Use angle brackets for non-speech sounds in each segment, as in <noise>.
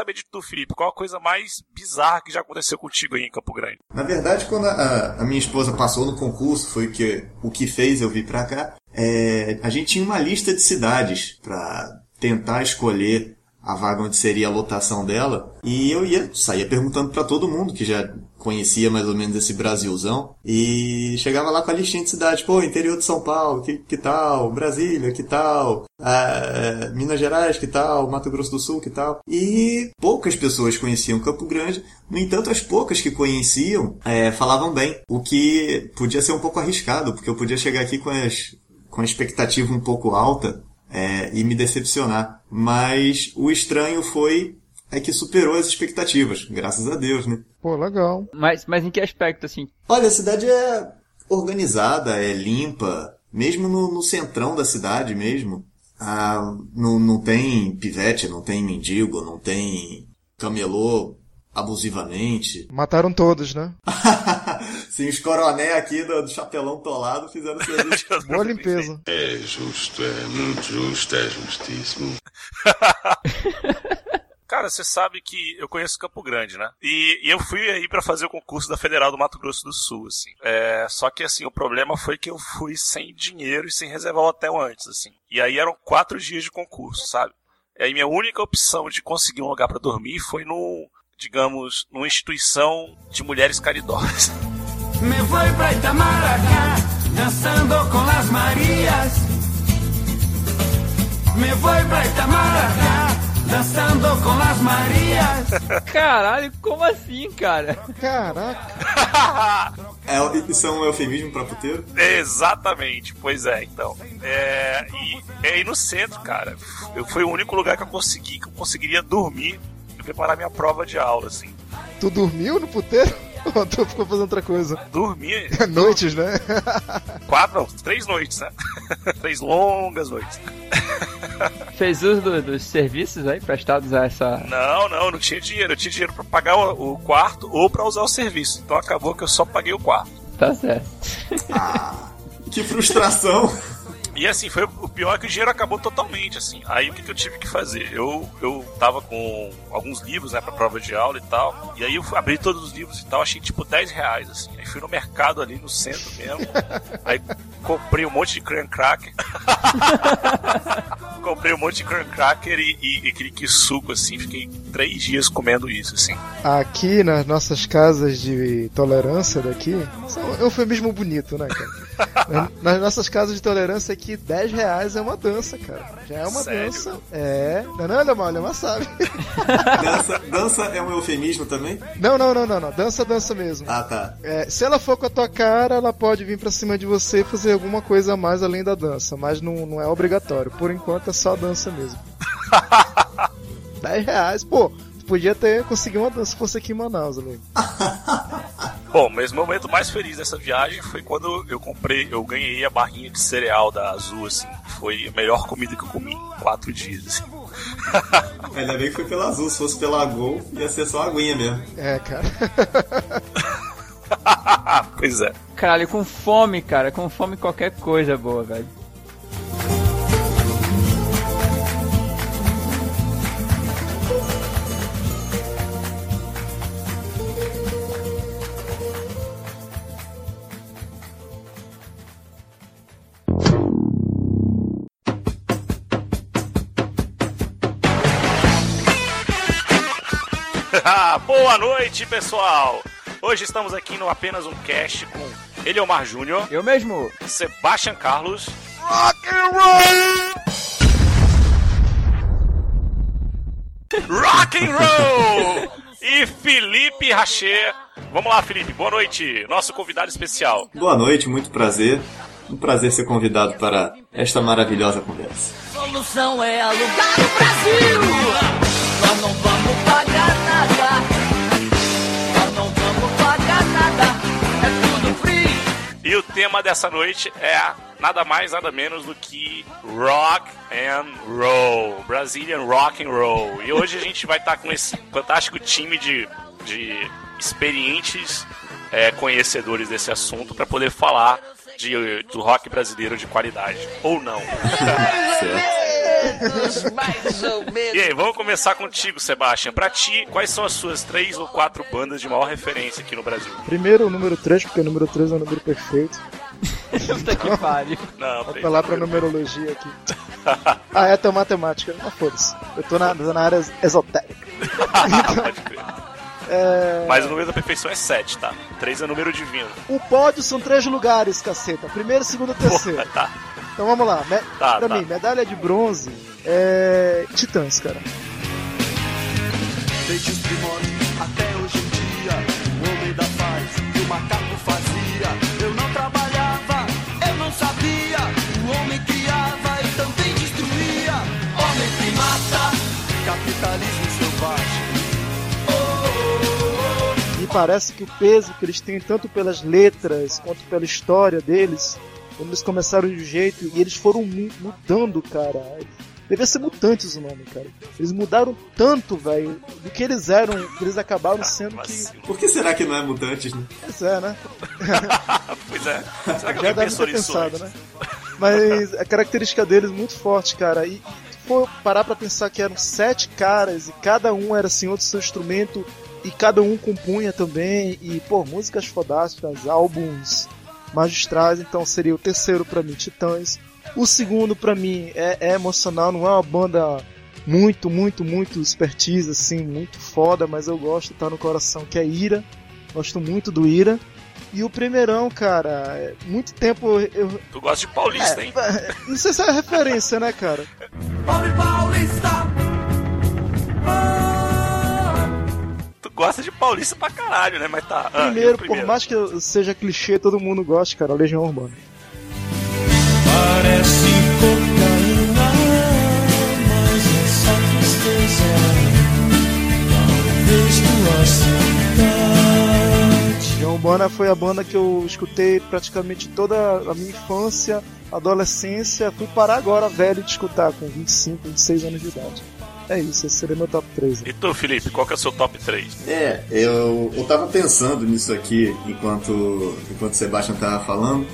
saber de tu, Felipe, qual a coisa mais bizarra que já aconteceu contigo aí em Campo Grande? Na verdade, quando a, a minha esposa passou no concurso, foi que, o que fez eu vir pra cá, é, a gente tinha uma lista de cidades para tentar escolher a vaga onde seria a lotação dela. E eu ia, saía perguntando para todo mundo que já conhecia mais ou menos esse Brasilzão. E chegava lá com a listinha de cidade, pô, interior de São Paulo, que, que tal? Brasília, que tal? Ah, Minas Gerais, que tal? Mato Grosso do Sul, que tal? E poucas pessoas conheciam Campo Grande. No entanto, as poucas que conheciam é, falavam bem. O que podia ser um pouco arriscado, porque eu podia chegar aqui com as com a expectativa um pouco alta é, e me decepcionar. Mas o estranho foi é que superou as expectativas, graças a Deus, né? Pô, legal. Mas, mas em que aspecto, assim? Olha, a cidade é organizada, é limpa, mesmo no, no centrão da cidade mesmo. Ah, não, não tem pivete, não tem mendigo, não tem camelô abusivamente. <laughs> Mataram todos, né? <laughs> Sim, os coroné aqui do, do chapelão tolado fizeram <laughs> serviço. Boa limpeza. É justo, é muito justo, é justíssimo. Cara, você sabe que eu conheço Campo Grande, né? E, e eu fui aí para fazer o concurso da Federal do Mato Grosso do Sul, assim. É, só que, assim, o problema foi que eu fui sem dinheiro e sem reservar o hotel antes, assim. E aí eram quatro dias de concurso, sabe? E aí minha única opção de conseguir um lugar para dormir foi no, digamos, numa instituição de mulheres caridosas. Me voy pra Itamaracá, dançando com as Marias. Me voy pra Itamaracá, dançando com as Marias. <laughs> Caralho, como assim, cara? Caraca. É, isso é um eufemismo pra puteiro? Exatamente, pois é, então. É, e é aí no centro, cara. Eu, foi o único lugar que eu consegui, que eu conseguiria dormir e preparar minha prova de aula, assim. Tu dormiu no puteiro? Ou <laughs> tu ficou fazendo outra coisa? Dormi <laughs> Noites, né? quatro, não, três noites, né? <laughs> três longas noites. Fez uso do- dos serviços aí prestados a essa. Não, não, não tinha dinheiro. Eu tinha dinheiro pra pagar o, o quarto ou pra usar o serviço. Então acabou que eu só paguei o quarto. Tá certo. Que frustração! E assim, foi o pior é que o dinheiro acabou totalmente, assim. Aí o que, que eu tive que fazer? Eu, eu tava com alguns livros, né, pra prova de aula e tal. E aí eu abri todos os livros e tal, achei tipo 10 reais, assim. Aí fui no mercado ali no centro mesmo. <laughs> aí comprei um monte de creme cracker. <laughs> comprei um monte de creme cracker e, e, e aquele que suco, assim. Fiquei três dias comendo isso, assim. Aqui nas nossas casas de tolerância daqui, é um eufemismo bonito, né, cara? Na- <laughs> Nas nossas casas de tolerância aqui, 10 reais é uma dança, cara. Já é uma Sério? dança. É. Não, não, Alemão, Alemão sabe. <laughs> Dança, dança é um eufemismo também? Não, não, não, não, não. Dança, dança mesmo. Ah, tá. É, se ela for com a tua cara, ela pode vir pra cima de você e fazer alguma coisa a mais além da dança, mas não, não é obrigatório. Por enquanto é só dança mesmo. <laughs> 10 reais, pô. Tu podia ter conseguido uma dança se fosse aqui em Manaus, ali. <laughs> Bom, mas o momento mais feliz dessa viagem foi quando eu comprei, eu ganhei a barrinha de cereal da Azul, assim. Foi a melhor comida que eu comi em quatro dias, assim. <laughs> Ainda bem que foi pela azul, se fosse pela Gol, ia ser só aguinha mesmo. É, cara. <laughs> pois é. Caralho, com fome, cara. Com fome qualquer coisa é boa, velho. Boa noite, pessoal! Hoje estamos aqui no Apenas um Cast com Eliomar Júnior, Eu mesmo. Sebastian Carlos, Rock and Roll e Felipe Rachet. Vamos lá, Felipe. Boa noite. Nosso convidado especial. Boa noite, muito prazer. Um prazer ser convidado para esta maravilhosa conversa. Solução é alugar o Brasil. Nós não vamos pagar nada. E o tema dessa noite é nada mais, nada menos do que Rock and Roll, Brazilian Rock and Roll. E hoje a gente vai estar com esse fantástico time de, de experientes é, conhecedores desse assunto para poder falar de, do rock brasileiro de qualidade. Ou não. <laughs> <laughs> Certo? Menos, mais ou menos. E aí, vamos começar contigo, Sebastian. Pra ti, quais são as suas três ou quatro bandas de maior referência aqui no Brasil? Primeiro o número 3, porque o número 3 é o número perfeito. Puta que pariu. Não, Vou apelar pra numerologia aqui. ah, é, tem matemática. Mas foda-se. Eu tô na, tô na área esotérica. <laughs> Pode crer. É, Mas o número da perfeição é 7, tá? 3 é número divino. O pódio são três lugares, caceta. Primeiro, segundo e terceiro. Porra, tá. Então vamos lá. Me- Tá, pra tá. mim, medalha de bronze é. Titãs, cara. Desde os primórdios até hoje em dia, o homem da paz que o macaco fazia. Eu não trabalhava, eu não sabia. O homem criava e também destruía. Homem primata, capitalismo selvagem. Me parece que o peso que eles têm, tanto pelas letras quanto pela história deles, quando eles começaram de um jeito e eles foram mu- mudando, cara. Devia ser Mutantes o nome, cara. Eles mudaram tanto, velho, do que eles eram, que eles acabaram sendo que. Por que será que não é mutantes, né? Pois é, né? <laughs> Pois é. Será que Já deve ter pensado, né? Mas a característica deles é muito forte, cara. E for parar pra pensar que eram sete caras e cada um era assim outro seu instrumento e cada um compunha também e pô, músicas fodásticas, álbuns magistrais, então seria o terceiro pra mim, Titãs. O segundo pra mim é, é emocional, não é uma banda muito, muito, muito expertise assim, muito foda, mas eu gosto, tá no coração, que é Ira. Gosto muito do Ira. E o primeirão, cara, é- muito tempo eu. Tu gosta de paulista, hein? é, não sei se é referência, né, cara? Homem paulista, Tu gosta de paulista pra caralho, né? Mas tá. Ah, Primeiro, por mais que seja clichê, todo mundo gosta, cara, Legião Urbana. parece cocaína, mas é só tristeza. Talvez tua cidade. Legião Urbana foi a banda que eu escutei praticamente toda a minha infância, adolescência. Fui parar agora velho de escutar, com 25, 26 anos de idade. É isso, esse seria meu top 3. E tu, Felipe, qual que é o seu top 3? É, eu, eu tava pensando nisso aqui enquanto, enquanto o Sebastian tava falando,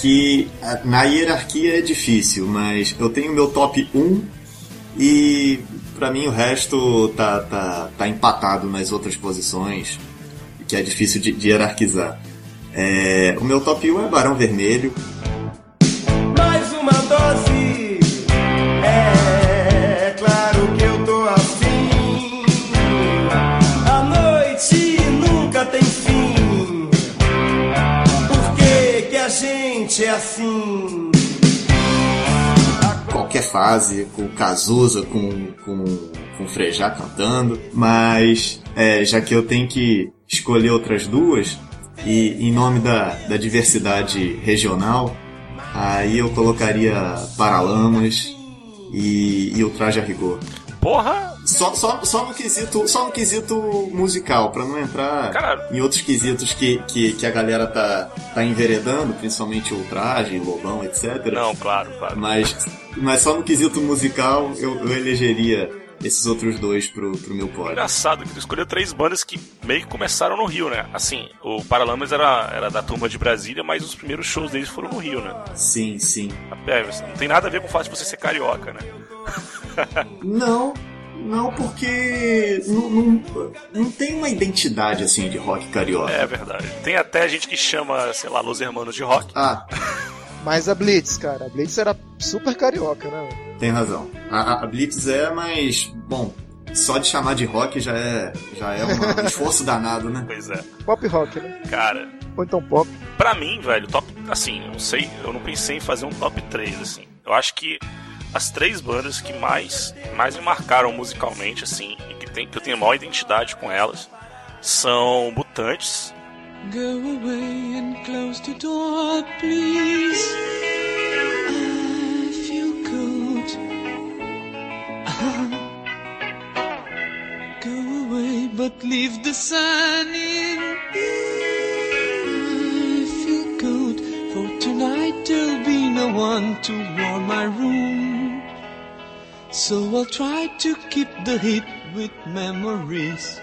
que a- na hierarquia é difícil, mas eu tenho meu top 1 e pra mim o resto tá, tá, tá empatado nas outras posições, que é difícil de, de hierarquizar. É, o meu top 1 é Barão Vermelho, fase, com Cazuza, com, com, com Frejá cantando, mas é, já que eu tenho que escolher outras duas, e em nome da, da diversidade regional, aí eu colocaria Paralamas e, e o Traje a Rigor. Porra! Só, só, só, no quesito, só no quesito musical, pra não entrar Cara. em outros quesitos que, que, que a galera tá, tá enveredando, principalmente o Traje, Lobão, etc. Não, claro, claro. Mas, mas só no quesito musical eu, eu elegeria esses outros dois pro, pro meu pódio. Engraçado que tu escolheu três bandas que meio que começaram no Rio, né? Assim, o Paralamas era, era da turma de Brasília, mas os primeiros shows deles foram no Rio, né? Sim, sim. É, não tem nada a ver com o fato de você ser carioca, né? Não, não, porque não, não, não tem uma identidade assim de rock carioca. É verdade. Tem até gente que chama, sei lá, Los Hermanos de rock. Ah, <laughs> Mas a Blitz, cara, a Blitz era super carioca, né? tem razão. A, a- Blitz é, mas, bom, só de chamar de rock já é, já é um <laughs> esforço danado, né? Pois é. Pop rock, né? Cara, Ou então pop. pra mim, velho, top. Assim, eu não sei, eu não pensei em fazer um top 3, assim. Eu acho que as três bandas que mais, mais me marcaram musicalmente, assim, e que, tem, que eu tenho maior identidade com elas, são Mutantes. Go away and close the door, please. I feel cold. Go away, but leave the sun in. I feel cold. For tonight there'll be no one to warm my room. So I'll try to keep the heat with memories.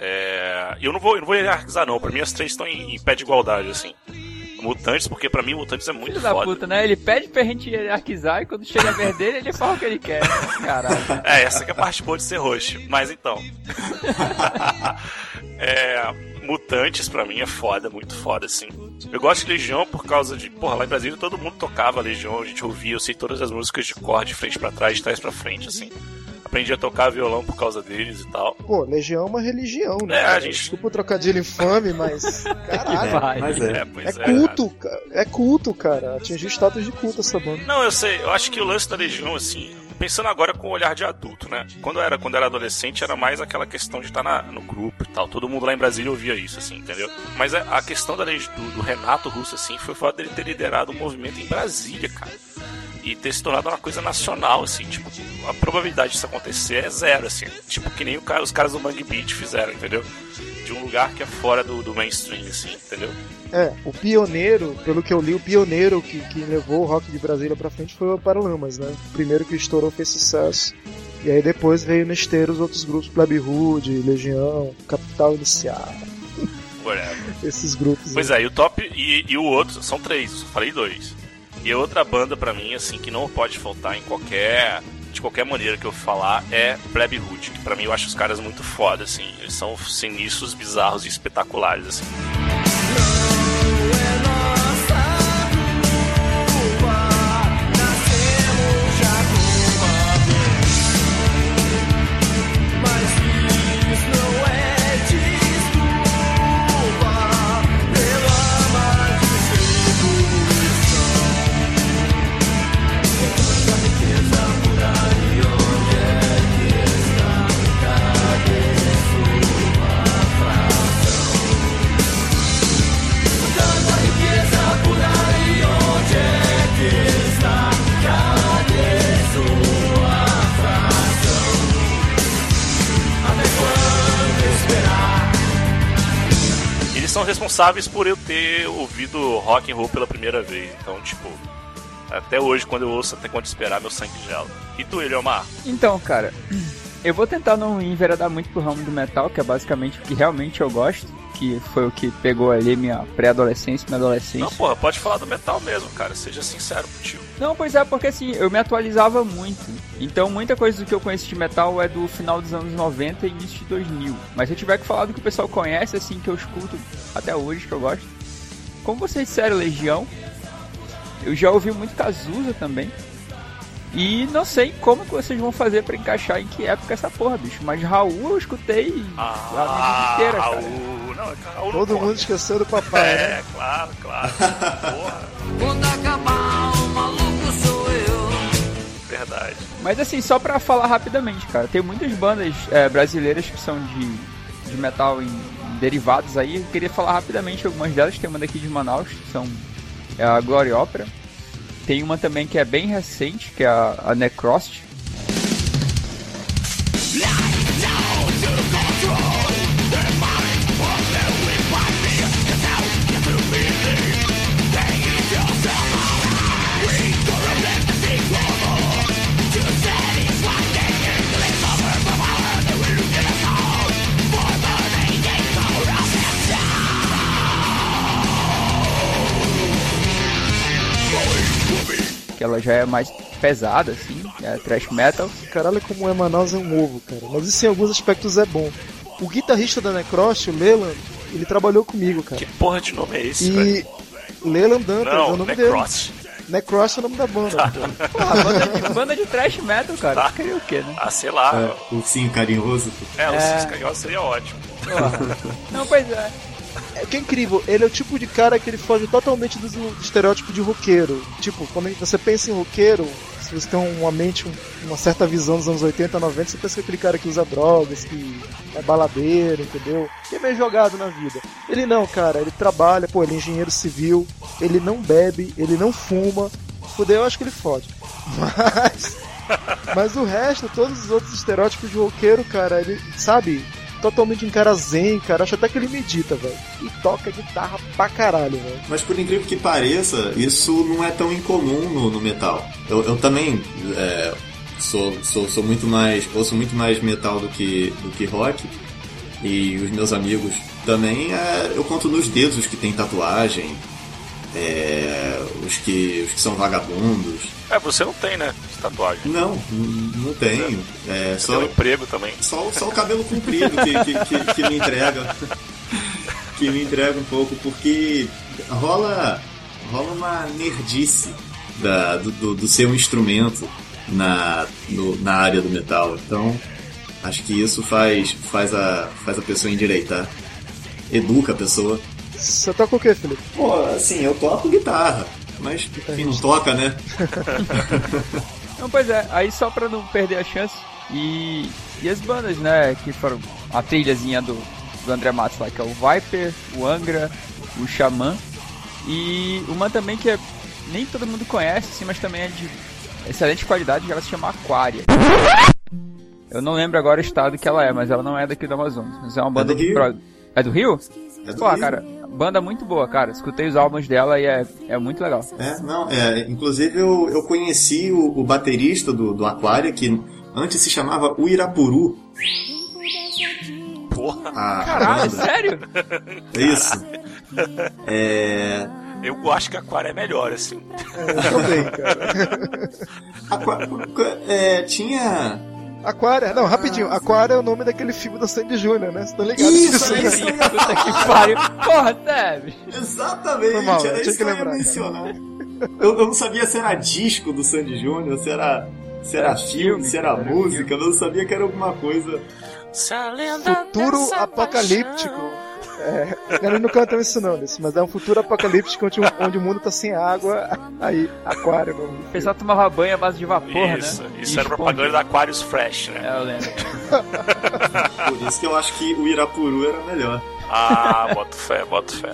É, eu não vou, eu não vou hierarquizar não, pra mim as três estão em, em pé de igualdade, assim. Mutantes, porque pra mim Mutantes é muito Filho da foda. puta, né? Ele pede pra gente hierarquizar e quando chega a vez dele, ele fala o que ele quer. Caralho. É, essa que é a parte boa de ser host. Mas então. <laughs> é, Mutantes pra mim é foda, muito foda, assim. Eu gosto de Legião por causa de. Porra, lá em Brasília todo mundo tocava Legião, a gente ouvia, eu sei todas as músicas de cor, de frente pra trás, de trás pra frente, assim. Aprendi a tocar violão por causa deles e tal. Pô, Legião é uma religião, né? É, a gente- Desculpa o trocadilho infame, mas. <laughs> Caralho. Mas é. É, pois É é. culto, cara. É culto, cara. Atingiu status de culto essa banda. Não, eu sei, eu acho que o lance da Legião, assim, pensando agora com o olhar de adulto, né? Quando era, quando era adolescente, era mais aquela questão de estar na- no grupo e tal. Todo mundo lá em Brasília ouvia isso, assim, entendeu? Mas a, a questão da, do, do Renato Russo, assim, foi o fato dele ter liderado um movimento em Brasília, cara. E ter se tornado uma coisa nacional, assim, tipo, a probabilidade disso acontecer é zero, assim. Tipo, que nem o os caras do Mangue Beat fizeram, entendeu? De um lugar que é fora do, do mainstream, assim, entendeu? É, o pioneiro, pelo que eu li, o pioneiro que, que levou o rock de Brasília pra frente foi o Paralamas, né? O primeiro que estourou fez sucesso. E aí depois veio na esteira os outros grupos, Plebe Hood, Legião, Capital Inicial, <laughs> Whatever. esses grupos. Pois é, e o top e, e o outro, são três, falei dois. E a outra banda pra mim, assim, que não pode faltar em qualquer. De qualquer maneira que eu falar, é Plebe Hood, que pra mim eu acho os caras muito foda, assim. Eles são sinistros, bizarros e espetaculares, assim. Eles são responsáveis por eu ter ouvido rock and roll pela primeira vez. Então, tipo, até hoje, quando eu ouço Até Quando Esperar, meu sangue gela. E tu, Eliomar? Então, cara, eu vou tentar não enveredar muito pro ramo do metal, que é basicamente o que realmente eu gosto, que foi o que pegou ali minha pré-adolescência, minha adolescência. Não, porra, pode falar do metal mesmo, cara. Seja sincero contigo. Não, pois é, porque assim, eu me atualizava muito. Então, muita coisa do que eu conheço de metal é do final dos anos 90 e início de 2000. Mas se eu tiver que falar do que o pessoal conhece, assim, que eu escuto até hoje, que eu gosto. Como vocês disseram, Legião. Eu já ouvi muito Cazuza também. E não sei como que vocês vão fazer pra encaixar em que época essa porra, bicho. Mas Raul eu escutei a vida inteira, cara. Ah, Raul. Não, é Raul não Todo mundo esqueceu do papai, né? É, claro, claro. <laughs> Porra, Quando acabar, o maluco sou eu. verdade. Mas assim, só pra falar rapidamente, cara, tem muitas bandas é, brasileiras que são de, de metal em, em derivados aí. Eu queria falar rapidamente algumas delas. Tem uma daqui de Manaus, que são é a Glory Opera. Tem uma também que é bem recente, que é a, a Necrost. Que ela já é mais pesada, assim, é thrash metal. Caralho, como é Manaus é um ovo, cara. Mas isso em alguns aspectos é bom. O guitarrista da Necrost, o Leland, ele trabalhou comigo, cara. Que porra de nome é esse, velho? E Leland Dantas é o Não, nome dele. Necross. Necross é o nome da banda. pô. Porra, banda de, banda de thrash metal, cara. Queria o quê, né? Ah, sei lá. É, ursinho carinhoso. É, o É. Cisca Carinhoso seria ótimo. Não, pois é. É que é incrível, ele é o tipo de cara que ele foge totalmente do estereótipo de roqueiro. Tipo, quando você pensa em roqueiro, se você tem uma mente, um- uma certa visão dos anos 80, 90, você pensa que é aquele cara que usa drogas, que é baladeiro, entendeu? Que é meio jogado na vida. Ele não, cara, ele trabalha, pô, ele é engenheiro civil, ele não bebe, ele não fuma. Fudeu, eu acho que ele fode. <laughs> Mas. Mas o resto, todos os outros estereótipos de roqueiro, cara, ele, sabe, totalmente um cara zen, cara. Acho até que ele medita, velho. E toca guitarra pra caralho, velho. Mas por incrível que pareça, isso não é tão incomum no, no metal. Eu, eu também é, sou, sou, sou muito mais. ouço muito mais metal do que, do que rock. E os meus amigos também, é, eu conto nos dedos os que tem tatuagem. É, os, que, os que são vagabundos. É, você não tem, né? Tatuagem. Não, não tenho. É, Você tem um só, emprego também. só, só o cabelo comprido que, que, que, que me entrega. que me entrega um pouco, porque rola, rola uma nerdice da, do, do, do seu instrumento na, no- na área do metal. Então, acho que isso faz, faz, a, faz a pessoa endireitar. Educa a pessoa. Você toca o que, Felipe? Pô, assim, eu toco guitarra, mas quem não toca, né? <laughs> Não, pois é, aí só pra não perder a chance. E, e as bandas, né, que foram a trilhazinha do, do André Matos lá, que é o Viper, o Angra, o Xamã. E uma também que é, nem todo mundo conhece, assim, mas também é de excelente qualidade, que ela se chama Aquaria. Eu não lembro agora o estado que ela é, mas ela não é daqui do Amazonas. Mas é uma banda do de Rio. pro- É do Rio? É do Pô, Rio. cara, banda muito boa, cara. Escutei os álbuns dela e é, é muito legal. É, não, é, inclusive eu, eu conheci o, o baterista do, do Aquária, que antes se chamava Uirapuru. Porra, A, Caralho, banda. sério? Isso. É, eu acho que a Aquária é melhor, assim. Eu também, cara. Aqua- é, tinha. Aquária, não, rapidinho. Aquária é o nome daquele filme do Sandy Júnior, né? Você tá ligado? Isso, né? é isso <laughs> Puta que <laughs> pariu. Porra, sério? Exatamente, Foi mal, era tinha isso que eu ia lembrar, mencionar. Eu, eu não sabia se era disco do Sandy Júnior, se era, se era filme, filme, se era era música, eu não sabia que era alguma coisa. Futuro apocalíptico. É, eles não cantam isso não, Nisso, mas é um futuro apocalíptico onde, onde o mundo tá sem água. Aí, aquário. O pessoal tomava banho à base de vapor, Isso, né? isso E era propaganda da Aquarius Fresh, né? É, eu lembro. Por isso que eu acho que o Irapuru era melhor. Ah, boto fé, boto fé.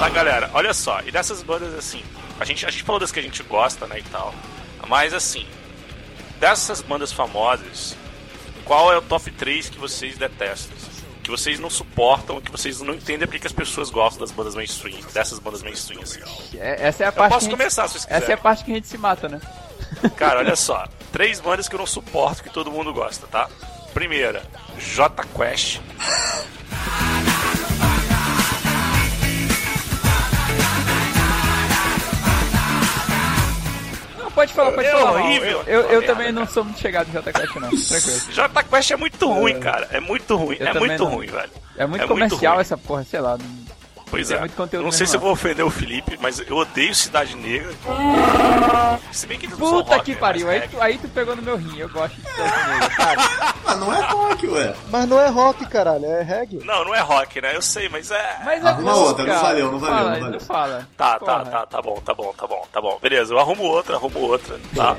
Tá, galera, olha só, e dessas bandas assim, a gente, a gente falou das que a gente gosta, né, e tal, mas assim, dessas bandas famosas, qual é o top 3 que vocês detestam? Que vocês não suportam, que vocês não entendem porque que as pessoas gostam das bandas mainstream, dessas bandas mainstream, assim. É- essa é a Eu parte. posso que a gente- começar se vocês Essa é a quiserem. parte que a gente se mata, né? <laughs> Cara, olha só, três bandas que eu não suporto que todo mundo gosta, tá? Primeira, J Quest. Pode falar, pode É falar. horrível. Eu, eu, eu Merda, também não sou muito chegado em Jota Quest, não. Tranquilo. <laughs> Quest é muito ruim, cara. É muito ruim. Eu é muito não. ruim, velho. É muito É muito comercial ruim. essa porra, sei lá. Pois é. muito conteúdo não sei se eu vou ofender o Felipe, mas eu odeio Cidade Negra. Se bem que Puta rock, que né, pariu, aí é- tu, aí tu pegou no meu rim, eu gosto de sertanejo, cara. Ah, não é rock, ué. Mas não é rock, caralho, é reggae. Não, não é rock, né? Eu sei, mas é. Mas é Arruma bom, outra, não valeu, não valeu, Fala, não valeu. fala. Tá, Porra. tá, tá, tá bom, tá bom, tá bom, tá bom. Beleza, eu arrumo outra, arrumo outra, tá?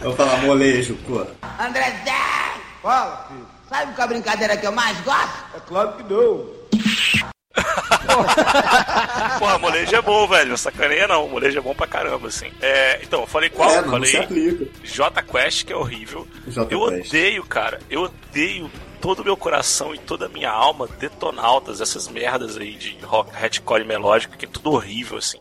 Eu vou falar molejo, pô. André Zé! Fala, filho. Sabe qual a brincadeira que eu mais gosto? É claro que não. Porra, molejo é bom, velho. Não sacaneia não. Molejo é bom pra caramba, assim. É, então, eu falei qual? é, não, falei. J Quest, que é horrível. J eu Quest. odeio, cara. Eu odeio todo o meu coração e toda a minha alma detonautas, essas merdas aí de rock, hardcore melódico, que é tudo horrível, assim.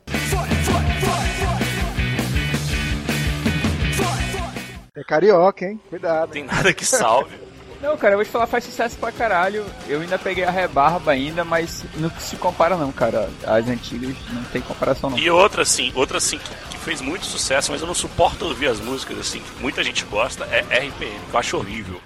É carioca, hein? Cuidado. Não tem nada que salve. Não, cara, eu vou te falar, faz sucesso pra caralho. Eu ainda peguei a rebarba ainda, mas não se compara não, cara. As antigas não tem comparação não. E outra, assim, outra, que, que fez muito sucesso, mas eu não suporto ouvir as músicas, assim, que muita gente gosta, é RPM, que eu acho horrível.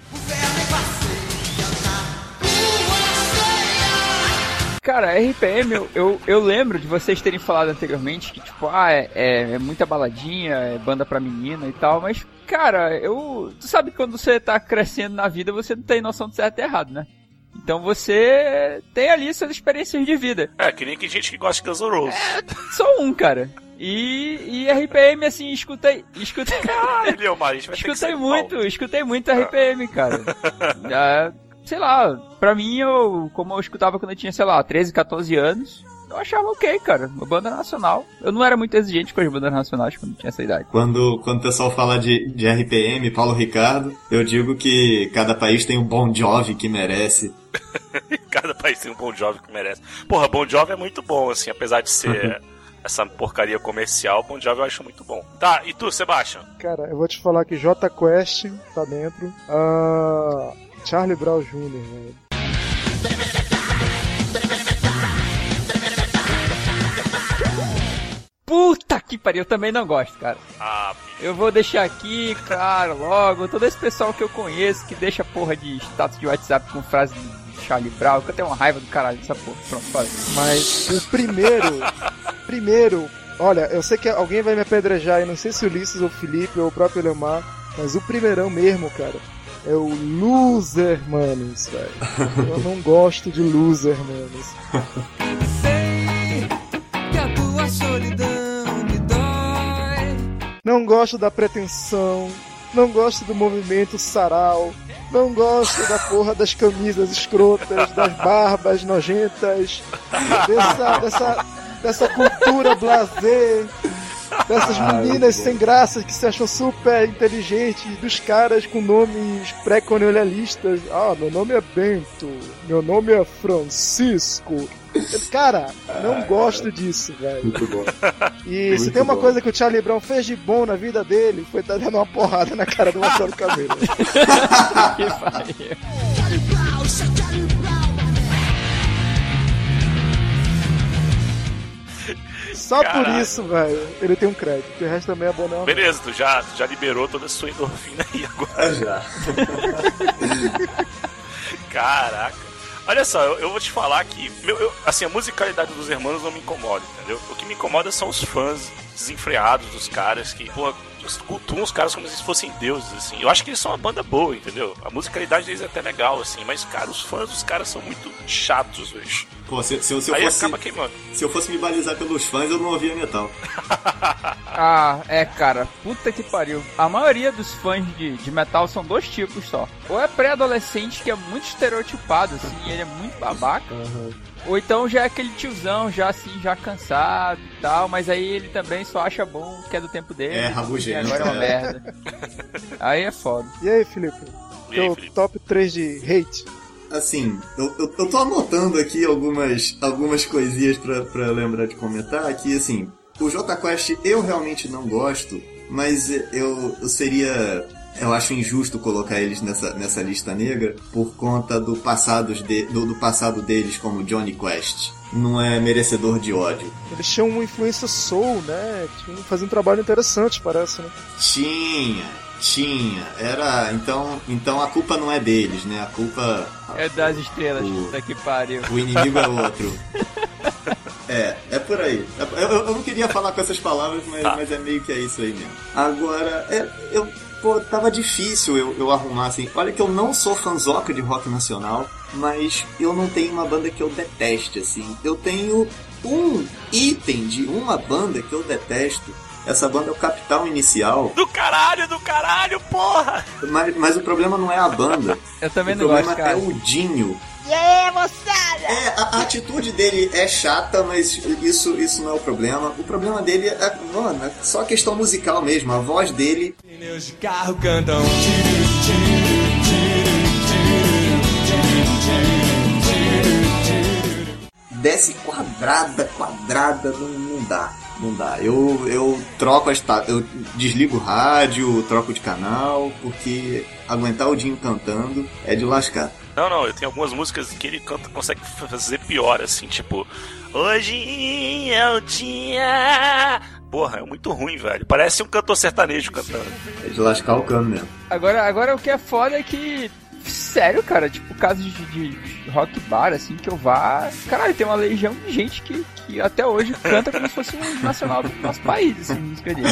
Cara, RPM, eu, eu, eu lembro de vocês terem falado anteriormente que, tipo, ah, é, é, é muita baladinha, é banda pra menina e tal, mas, cara, eu. Tu sabe que quando você tá crescendo na vida, você não tem noção de certo e errado, né? Então você tem ali suas experiências de vida. É, que nem que gente que gosta de Guns N' Roses. Sou um, cara. E, e RPM, assim, escutei. Escutei. Caralho, gente vai escutei muito, pau. escutei muito RPM, cara. Ah, <laughs> sei lá, pra mim, eu, como eu escutava quando eu tinha, sei lá, 13, 14 anos, eu achava ok, cara. Uma banda nacional. Eu não era muito exigente com as bandas nacionais quando tinha essa idade. Quando, quando o pessoal fala de, de RPM, Paulo Ricardo, eu digo que cada país tem um Bon Jovi que merece. <laughs> Cada país tem um Bon Jovi que merece. Porra, Bon Jovi é muito bom, assim, apesar de ser <laughs> essa porcaria comercial, Bon Jovi eu acho muito bom. Tá, e tu, Sebastian? Cara, eu vou te falar que J Quest tá dentro. Ah, Charlie Brown Jr., velho. Puta que pariu, eu também não gosto, cara. Ah, Eu vou deixar aqui, claro, logo, todo esse pessoal que eu conheço que deixa porra de status de WhatsApp com frase de Charlie Brown, que eu tenho uma raiva do caralho dessa porra. Pronto, fala. Mas o primeiro, primeiro, olha, eu sei que alguém vai me apedrejar e não sei se o Ulisses ou o Felipe ou o próprio Leomar, mas o primeirão mesmo, cara, é o Loser, manos, velho. Eu não gosto de Loser, manos. <laughs> Não gosto da pretensão, não gosto do movimento sarau, não gosto da porra das camisas escrotas, das barbas nojentas, dessa, dessa, dessa cultura blazer, dessas meninas sem graça que se acham super inteligentes, dos caras com nomes pré-colonialistas. Ah, meu nome é Bento, meu nome é Francisco. Cara, não gosto disso, velho. Muito bom. E se Muito tem uma bom. coisa que o Charlie Brown fez de bom na vida dele, foi dar dando uma porrada na cara do Marcelo Cabelo. <laughs> Que pariu. Só por Caralho. isso, velho, ele tem um crédito. O resto também é bom não. Beleza, tu já, já liberou toda a sua endorfina aí agora. Já. <laughs> Caraca. Olha só, eu, eu vou te falar que, meu, eu- assim, a musicalidade dos Hermanos não me incomoda, entendeu? O que me incomoda são os fãs desenfreados dos caras que, porra, cultuam os caras como se eles fossem deuses, assim. Eu acho que eles são uma banda boa, entendeu? A musicalidade deles é até legal, assim, mas, cara, os fãs dos caras são muito chatos, velho. Pô, se, se, eu- se eu Aí fosse, acaba queimando. se eu fosse me balizar pelos fãs, eu não ouvia metal. <laughs> Ah, é, cara, puta que pariu. A maioria dos fãs de, de metal são dois tipos só. Ou é pré-adolescente que é muito estereotipado, assim, ele é muito babaca. Ou então já é aquele tiozão, já assim, já cansado e tal, mas aí ele também só acha bom que é do tempo dele. É, rabugento, agora é uma é. merda. aí é foda. E aí, Felipe? E aí, Teu Felipe? top 3 de hate. Assim, eu, eu, eu tô anotando aqui algumas, algumas coisinhas pra, pra lembrar de comentar, que assim, o J Quest eu realmente não gosto, mas eu, eu seria... Eu acho injusto colocar eles nessa, nessa lista negra por conta do, passados de, do, do passado deles como Johnny Quest. Não é merecedor de ódio. Eles tinham uma influência soul, né? Tinham faziam um trabalho interessante, parece, né? Tinha, tinha. Era. Então, então a culpa não é deles, né? A culpa. É das estrelas, O- puta que pariu. O inimigo é outro. <laughs> É, é por aí. Eu, eu- não queria falar com essas palavras, mas, Tá. mas é meio que é isso aí mesmo. Agora, é, eu. Pô, tava difícil eu, eu arrumar assim. Olha que eu não sou fanzoca de rock nacional, mas eu não tenho uma banda que eu deteste, assim. Eu tenho um item de uma banda que eu detesto. Essa banda é o Capital Inicial, Do caralho, do caralho, porra! mas, mas o problema não é a banda. Eu também o não problema gosto, cara. é o Dinho. E aí, moçada? É, a, a atitude dele é chata, mas isso, isso não é o problema. O problema dele é, mano, é só a questão musical mesmo. A voz dele Pneus de carro cantam. desce quadrada, quadrada, não, não dá. Não dá. Eu, eu troco as eu desligo o rádio, troco de canal, porque aguentar o Dinho cantando é de lascar. Não, não, eu tenho algumas músicas que ele canta, consegue fazer pior, assim, tipo. Hoje é o dia. Porra, é muito ruim, velho. Parece um cantor sertanejo cantando. É de lascar o cano mesmo. Agora, agora o que é foda é que. Sério, cara, tipo, casos de, de- de rock bar, assim, que eu vá. Caralho, tem uma legião de gente que, que até hoje canta como se fosse um nacional do nosso país, assim, música dele.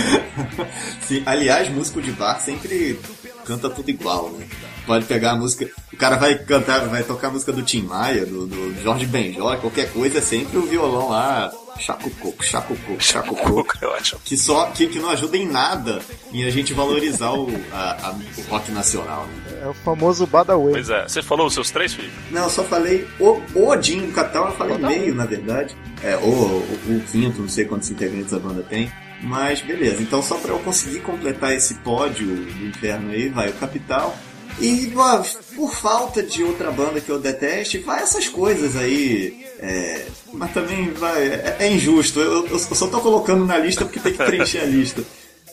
<laughs> Sim, aliás, músico de bar sempre canta tudo igual, né? Pode pegar a música. cara vai cantar, vai tocar a música do Tim Maia, do, do Jorge Benjó, qualquer coisa, é sempre o violão lá, chacucoco, chacucoco, chacucoco. Eu acho. Que só, que, que não ajuda em nada em a gente valorizar o, a- a- o rock nacional. né? É o famoso Badaway. Pois é. Você falou os seus três, Felipe? Não, eu só falei o, o Odin, o Capital eu falei meio, na verdade. É, o, o, o quinto, não sei quantos integrantes a banda tem. Mas beleza, então só pra eu conseguir completar esse pódio do inferno aí, vai o Capital. E ó, por falta de outra banda que eu deteste, vai essas coisas aí. é, mas também vai. É, é injusto. Eu, eu só tô colocando na lista porque tem que preencher a lista.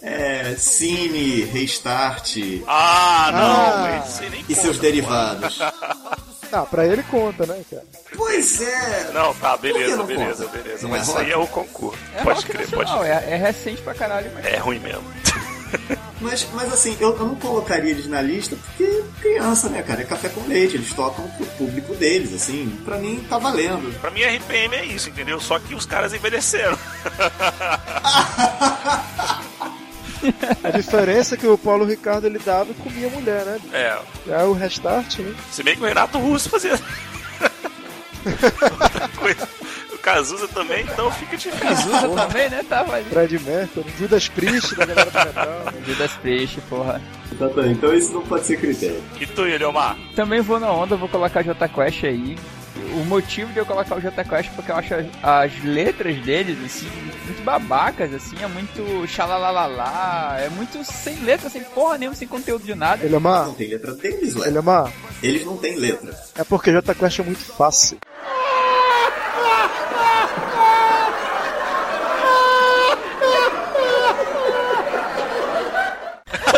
É, Cine, Restart Ah, não, Ah. e conta, seus derivados. <laughs> Ah, pra ele conta, né, cara? Pois é. Não, tá, beleza, não beleza, conta? beleza. Mas é isso aí é o concurso. É pode crer, pode nacional, crer. é, é recente pra caralho, mas... É ruim mesmo. <laughs> Mas, mas assim, eu, eu não colocaria eles na lista porque criança, né, cara? É café com leite, eles tocam pro público deles, assim. Pra mim tá valendo. Pra mim, RPM é isso, entendeu? Só que os caras envelheceram. <laughs> A diferença é que o Paulo Ricardo ele dava e comia mulher, né? É. É o restart, né? Se bem que o Renato Russo fazia. Outra <laughs> coisa. Cazuza também, então fica difícil. Cazuza também, né? Tava ali. Fred Mercury, Judas Priest da galera do metal. <laughs> Judas Priest, porra. Exatamente. Então isso não pode ser critério. E tu, Eliomar? Também vou na onda, vou colocar J Quest aí. O motivo de eu colocar o J Quest é porque eu acho as, as letras deles, assim, muito babacas, assim, é muito xalalalá, é muito sem letra, sem porra nenhuma, sem conteúdo de nada. Elemar, Não tem letra deles, ué. Elemar, Eles não têm letra. é porque J Quest é muito fácil. <laughs>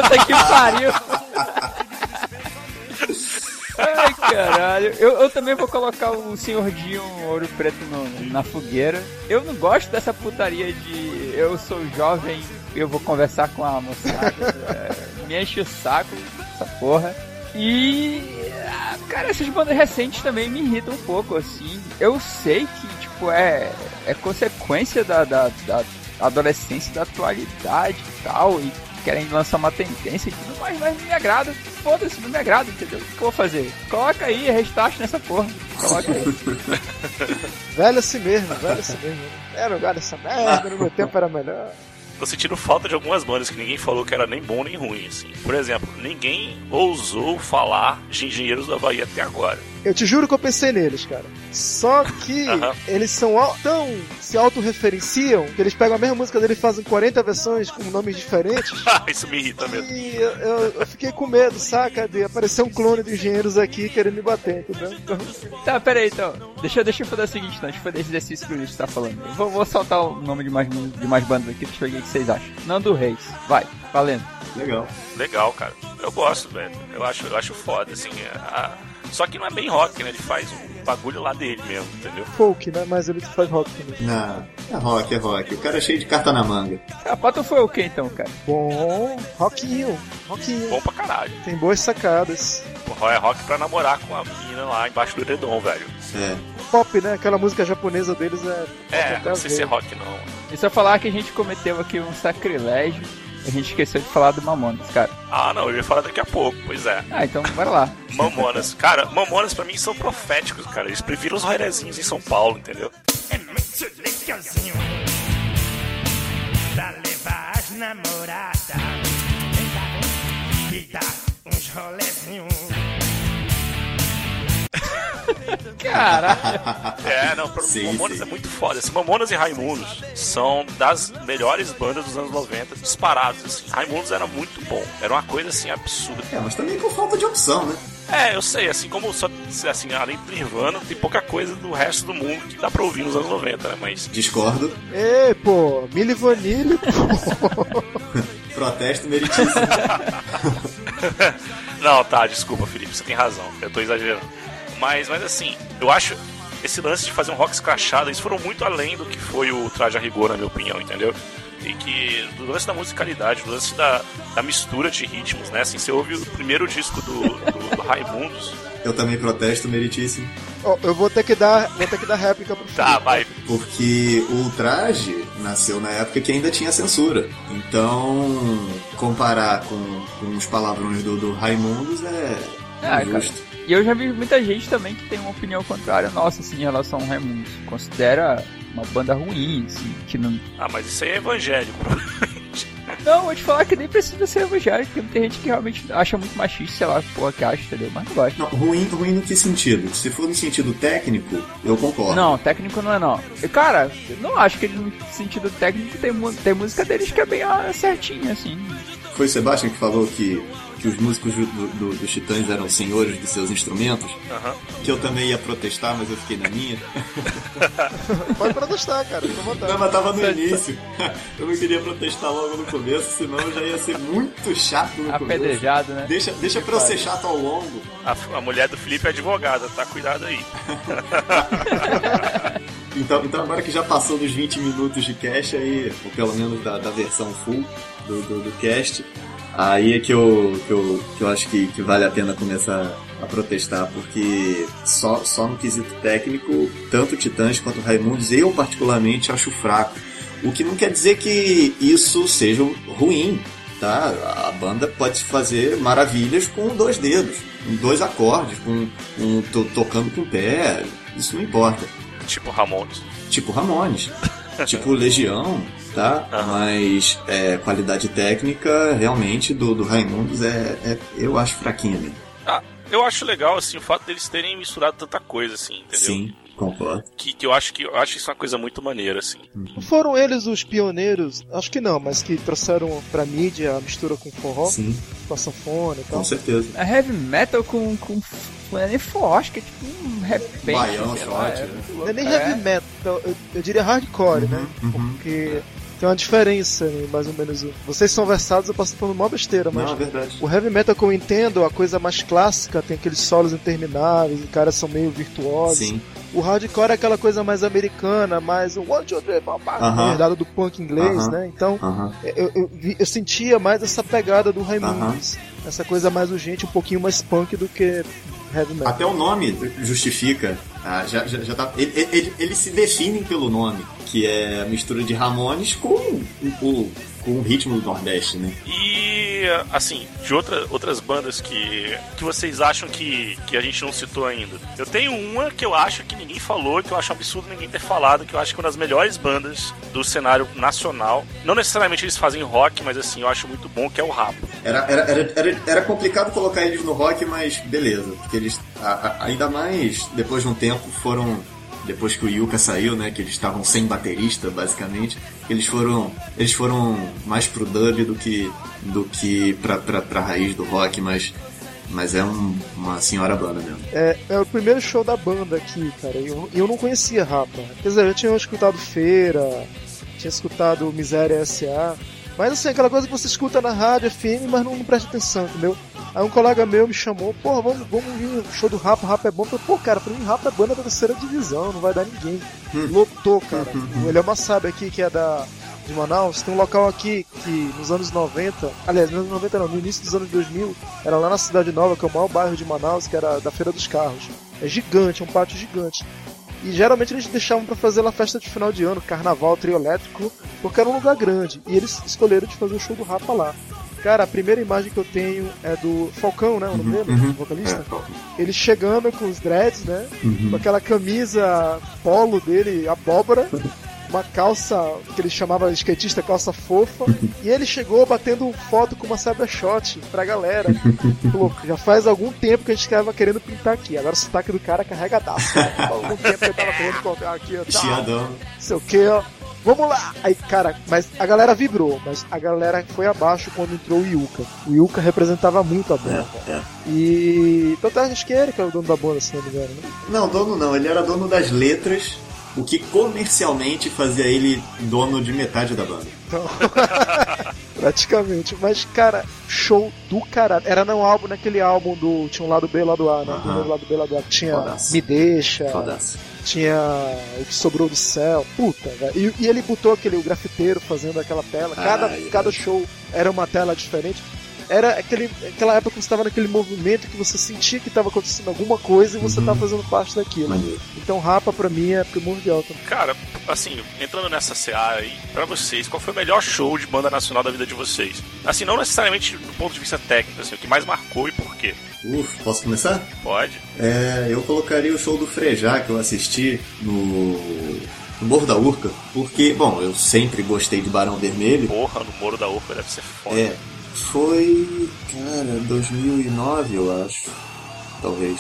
Puta que pariu! Ai, caralho. Eu, eu também vou colocar o senhorzinho Ouro Preto no- na fogueira. Eu não gosto dessa putaria de eu sou jovem, eu vou conversar com a moçada. É, me enche o saco essa porra. E. Cara, essas bandas recentes também me irritam um pouco, assim. Eu sei que, tipo, é, é consequência da, da, da adolescência, da atualidade e tal, e querem lançar uma tendência e tudo mais, mas não me agrada. Foda-se, não me agrada, entendeu? O que eu vou fazer? Coloca aí, restart nessa porra. Coloca aí. <laughs> Velho assim mesmo, velho assim mesmo. Era lugar dessa merda, no meu tempo era melhor. Tô sentindo falta de algumas bandas que ninguém falou que era nem bom nem ruim, assim. Por exemplo, ninguém ousou falar de Engenheiros da Bahia até agora. Eu te juro que eu pensei neles, cara. Só que <laughs> Aham. eles são tão. se autorreferenciam que eles pegam a mesma música dele e fazem 40 versões com nomes diferentes. <laughs> Isso me irrita mesmo. E eu, eu- eu fiquei com medo, saca? De aparecer um clone de engenheiros aqui querendo me bater, entendeu? Então, <laughs> Tá, pera aí então. Deixa, eu- deixa eu fazer o seguinte, então. Deixa eu fazer esse exercício que o Luiz tá falando. Eu vou, vou soltar o nome de mais, de mais bandas aqui, deixa eu ver o que vocês acham. Nando Reis. Vai, valendo. Legal. Legal, cara. Eu gosto, velho. Eu acho, eu acho foda, assim. a- Só que não é bem rock, né? Ele faz um bagulho lá dele mesmo, entendeu? folk, né? Mas ele faz rock também. Não, é rock, é rock. O cara é cheio de carta na manga. A Pato foi o que então, cara? Bom, rockinho, rockinho. Bom pra caralho. Tem boas sacadas. Porra, É rock pra namorar com a menina lá embaixo do edredom, velho. É. Pop, né? Aquela música japonesa deles é. É, não sei se é rock não. E só falar que a gente cometeu aqui um sacrilégio. A gente esqueceu de falar do Mamonas, cara. Ah, não, eu ia falar daqui a pouco, pois é. Ah, então bora lá. <laughs> Mamonas. Cara, Mamonas pra mim são proféticos, cara. Eles previram os roirezinhos em São Paulo, entendeu? É muito legalzinho pra levar as namoradas. Vem cá, vem, e dá uns rolezinhos. Caralho. É, não, Sim, Mamonas sim. é muito foda. Assim, Mamonas e Raimundos são das melhores bandas dos anos 90, disparados. Assim. Raimundos era muito bom. Era uma coisa assim absurda. É, mas também por falta de opção, né? É, eu sei, assim como só assim, além do Nirvana, tem pouca coisa do resto do mundo que dá pra ouvir nos anos 90, né? Mas. Discordo. Ei, pô, Milli Vanilli, pô. <laughs> Protesto meritíssimo. <laughs> Não, tá, desculpa, Felipe, você tem razão. Eu tô exagerando. Mas, mas assim, eu acho esse lance de fazer um rock escrachado, eles foram muito além do que foi o Traje a Rigor, na minha opinião, entendeu? E que do lance da musicalidade, do lance da, da mistura de ritmos, né? Assim, você ouve o primeiro disco do, do, do Raimundos. Eu também protesto meritíssimo. Ó, eu vou ter que dar, vou ter que dar réplica pro Tá, Felipe. vai. Porque o ultraje nasceu na época que ainda tinha censura. Então, comparar com, com os palavrões do, do Raimundos é Ah, cara. E eu já vi muita gente também que tem uma opinião contrária nossa, assim, em relação ao Raimundos. Considera uma banda ruim, assim, que não... Ah, mas isso aí é evangélico. <laughs> Não, vou te falar que nem precisa ser evangélico, porque tem gente que realmente acha muito machista, sei lá, porra que acha, entendeu? Mas não gosta. Não, ruim, ruim no que sentido? Se for no sentido técnico, eu concordo. Não, técnico não é não. E, Cara, eu não acho que ele no sentido técnico tem, tem música deles que é bem ah, certinha, assim. Foi o Sebastian que falou que, que os músicos do, do, dos Titãs eram senhores dos seus instrumentos. Aham. Que eu também ia protestar, mas eu fiquei na minha. <laughs> Pode protestar, cara, fica vontade. Não, mas tava no início. Eu não queria protestar logo no começo, senão já ia ser muito chato no começo. Apedrejado, né? Deixa, deixa pra eu ser chato ao longo. A, a mulher do Felipe é advogada, tá? Cuidado aí. <laughs> Então, então agora que já passou dos 20 minutos de cast aí, ou pelo menos da, da versão full do, do, do cast, aí é que eu, que eu, que eu acho que, que vale a pena começar a protestar, porque só, só no quesito técnico, tanto Titãs quanto Raimundos, eu particularmente acho fraco. O que não quer dizer que isso seja ruim, tá? A banda pode fazer maravilhas com dois dedos, com dois acordes, com um, to- tocando com o pé, isso não importa Tipo Ramones. tipo Ramones, <laughs> tipo Legião, tá? Mas é, qualidade técnica realmente do, do Raimundos é, é- eu acho fraquinha mesmo. Ah, eu acho legal, assim, o fato deles terem misturado tanta coisa, assim, entendeu? Sim, concordo. Que, que eu acho que eu acho isso uma coisa muito maneira, assim. Não foram eles os pioneiros, acho que não, mas que trouxeram pra mídia a mistura com forró, Sim, com a sanfona e tal. com certeza. É heavy metal com, com flame forte, que é tipo um repente. Baião, shot, é né? Não é nem É. heavy metal, eu, eu diria hardcore, né? Porque tem uma diferença, né, mais ou menos. Vocês são versados, eu passo falando uma besteira, mas Não, é verdade. o heavy metal que eu entendo, a coisa mais clássica, tem aqueles solos intermináveis, os caras são meio virtuosos. Sim, O hardcore é aquela coisa mais americana, mais o one, two, three, pá, pá, herdado do punk inglês, Aham. né? Então, aham. eu, eu, vi- eu sentia mais essa pegada do Raimundos. Essa coisa mais urgente, um pouquinho mais punk do que heavy metal. Até o nome justifica. Ah, já, já, já tá, ele, ele- eles se definem pelo nome, que é a mistura de Ramones com, o com o ritmo do Nordeste, né? E, assim, de outra, outras bandas que, que vocês acham que, que a gente não citou ainda. Eu tenho uma que eu acho que ninguém falou, que eu acho absurdo ninguém ter falado, que eu acho que é uma das melhores bandas do cenário nacional. Não necessariamente eles fazem rock, mas assim, eu acho muito bom, que é o Rapa. Era, era, era, era, era complicado colocar eles no rock, mas beleza. Porque eles, a- a- ainda mais depois de um tempo, foram. Depois que o Yuka saiu, né? Que eles estavam sem baterista, basicamente. Eles foram. Eles foram mais pro dub do que. do que pra, pra, pra raiz do rock, mas. Mas é um- uma senhora banda mesmo. É, é o primeiro show da banda aqui, cara. E eu, eu não conhecia Rapa. Dizer, eu tinha escutado Feira, tinha escutado Miséria S.A. Mas assim, aquela coisa que você escuta na rádio, FM, mas não, não presta atenção, entendeu? Aí um colega meu me chamou, porra, vamos, vamos vir no show do Rapa, Rapa é bom. Eu falei, pô, cara, pra mim Rapa é banda da terceira divisão, não vai dar ninguém. Lotou, cara. O Eliel sabe aqui, que é da, de Manaus, tem um local aqui que nos anos 90, aliás, nos anos 90 não, no início dos anos 2000, era lá na Cidade Nova, que é o maior bairro de Manaus, que era da Feira dos Carros. É gigante, é um pátio gigante. E geralmente eles deixavam pra fazer lá festa de final de ano, carnaval, trio elétrico, porque era um lugar grande. E eles escolheram de fazer o show do Rapa lá. Cara, a primeira imagem que eu tenho é do Falcão, né? O nome dele? uhum. Vocalista? É, Ele chegando com os dreads, né? Uhum. Com aquela camisa polo dele, abóbora. Uma calça que ele chamava de skatista, calça fofa. E ele chegou batendo foto com uma cybershot pra galera. Falou, já faz algum tempo que a gente tava querendo pintar aqui. Agora o sotaque do cara é carregadaço. Né? Faz algum tempo que eu tava querendo colocar aqui, Chiadão. não sei o que, ó. Vamos lá! Aí, cara, mas a galera vibrou, mas a galera foi abaixo quando entrou o Yuka. O Yuka representava muito a banda. É, é. E. Tanto é, acho que ele que era o dono da banda, se não me engano. Né? Não, dono não, ele era dono das letras, o que comercialmente fazia ele dono de metade da banda. Então, <laughs> praticamente. Mas, cara, show do caralho. Era no álbum, naquele álbum do. Tinha um lado B e lado A, né? Aham. Do lado B lado A. Tinha Fodaço. Me Deixa, Fodaço. Tinha O que Sobrou do Céu. Puta, velho. E, e ele botou aquele o grafiteiro fazendo aquela tela. Cada, Ai, cada show era uma tela diferente. era aquele, aquela época que você tava naquele movimento que você sentia que tava acontecendo alguma coisa e você Uhum. tava fazendo parte daquilo. Maneiro. Então Rapa pra mim é primordial também. Cara, assim, entrando nessa CA aí, pra vocês, qual foi o melhor show de banda nacional da vida de vocês? Assim, não necessariamente do ponto de vista técnico, assim, o que mais marcou e por quê? Uf, posso começar? Pode? É, eu colocaria o show do Frejá que eu assisti no, no Morro da Urca, porque, bom, eu sempre gostei de Barão Vermelho. Porra, no Moro da Urca deve ser foda. É, foi, cara, 2009 eu acho, talvez.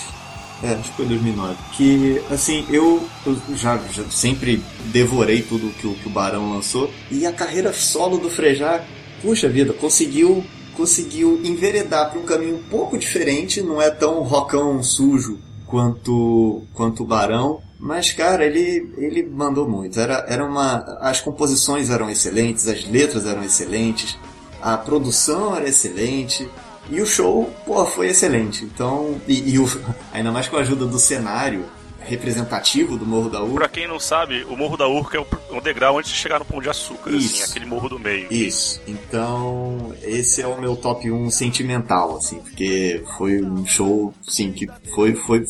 É, acho que foi 2009. Que, assim, eu, eu já, já sempre devorei tudo que, o- que o Barão lançou. E a carreira solo do Frejá, puxa vida, conseguiu conseguiu enveredar para um caminho um pouco diferente. Não é tão rockão sujo quanto, quanto o Barão. Mas, cara, ele, ele mandou muito. Era, era uma, as composições eram excelentes, as letras eram excelentes, a produção era excelente. E o show, pô, foi excelente. Então, e, e o, <laughs> ainda mais com a ajuda do cenário representativo do Morro da Urca. Pra quem não sabe, o Morro da Urca é o- um degrau antes de chegar no Pão de Açúcar, Isso. assim, aquele morro do meio. Isso. Então, esse é o meu top 1 sentimental, assim, porque foi um show, sim, que foi, foi,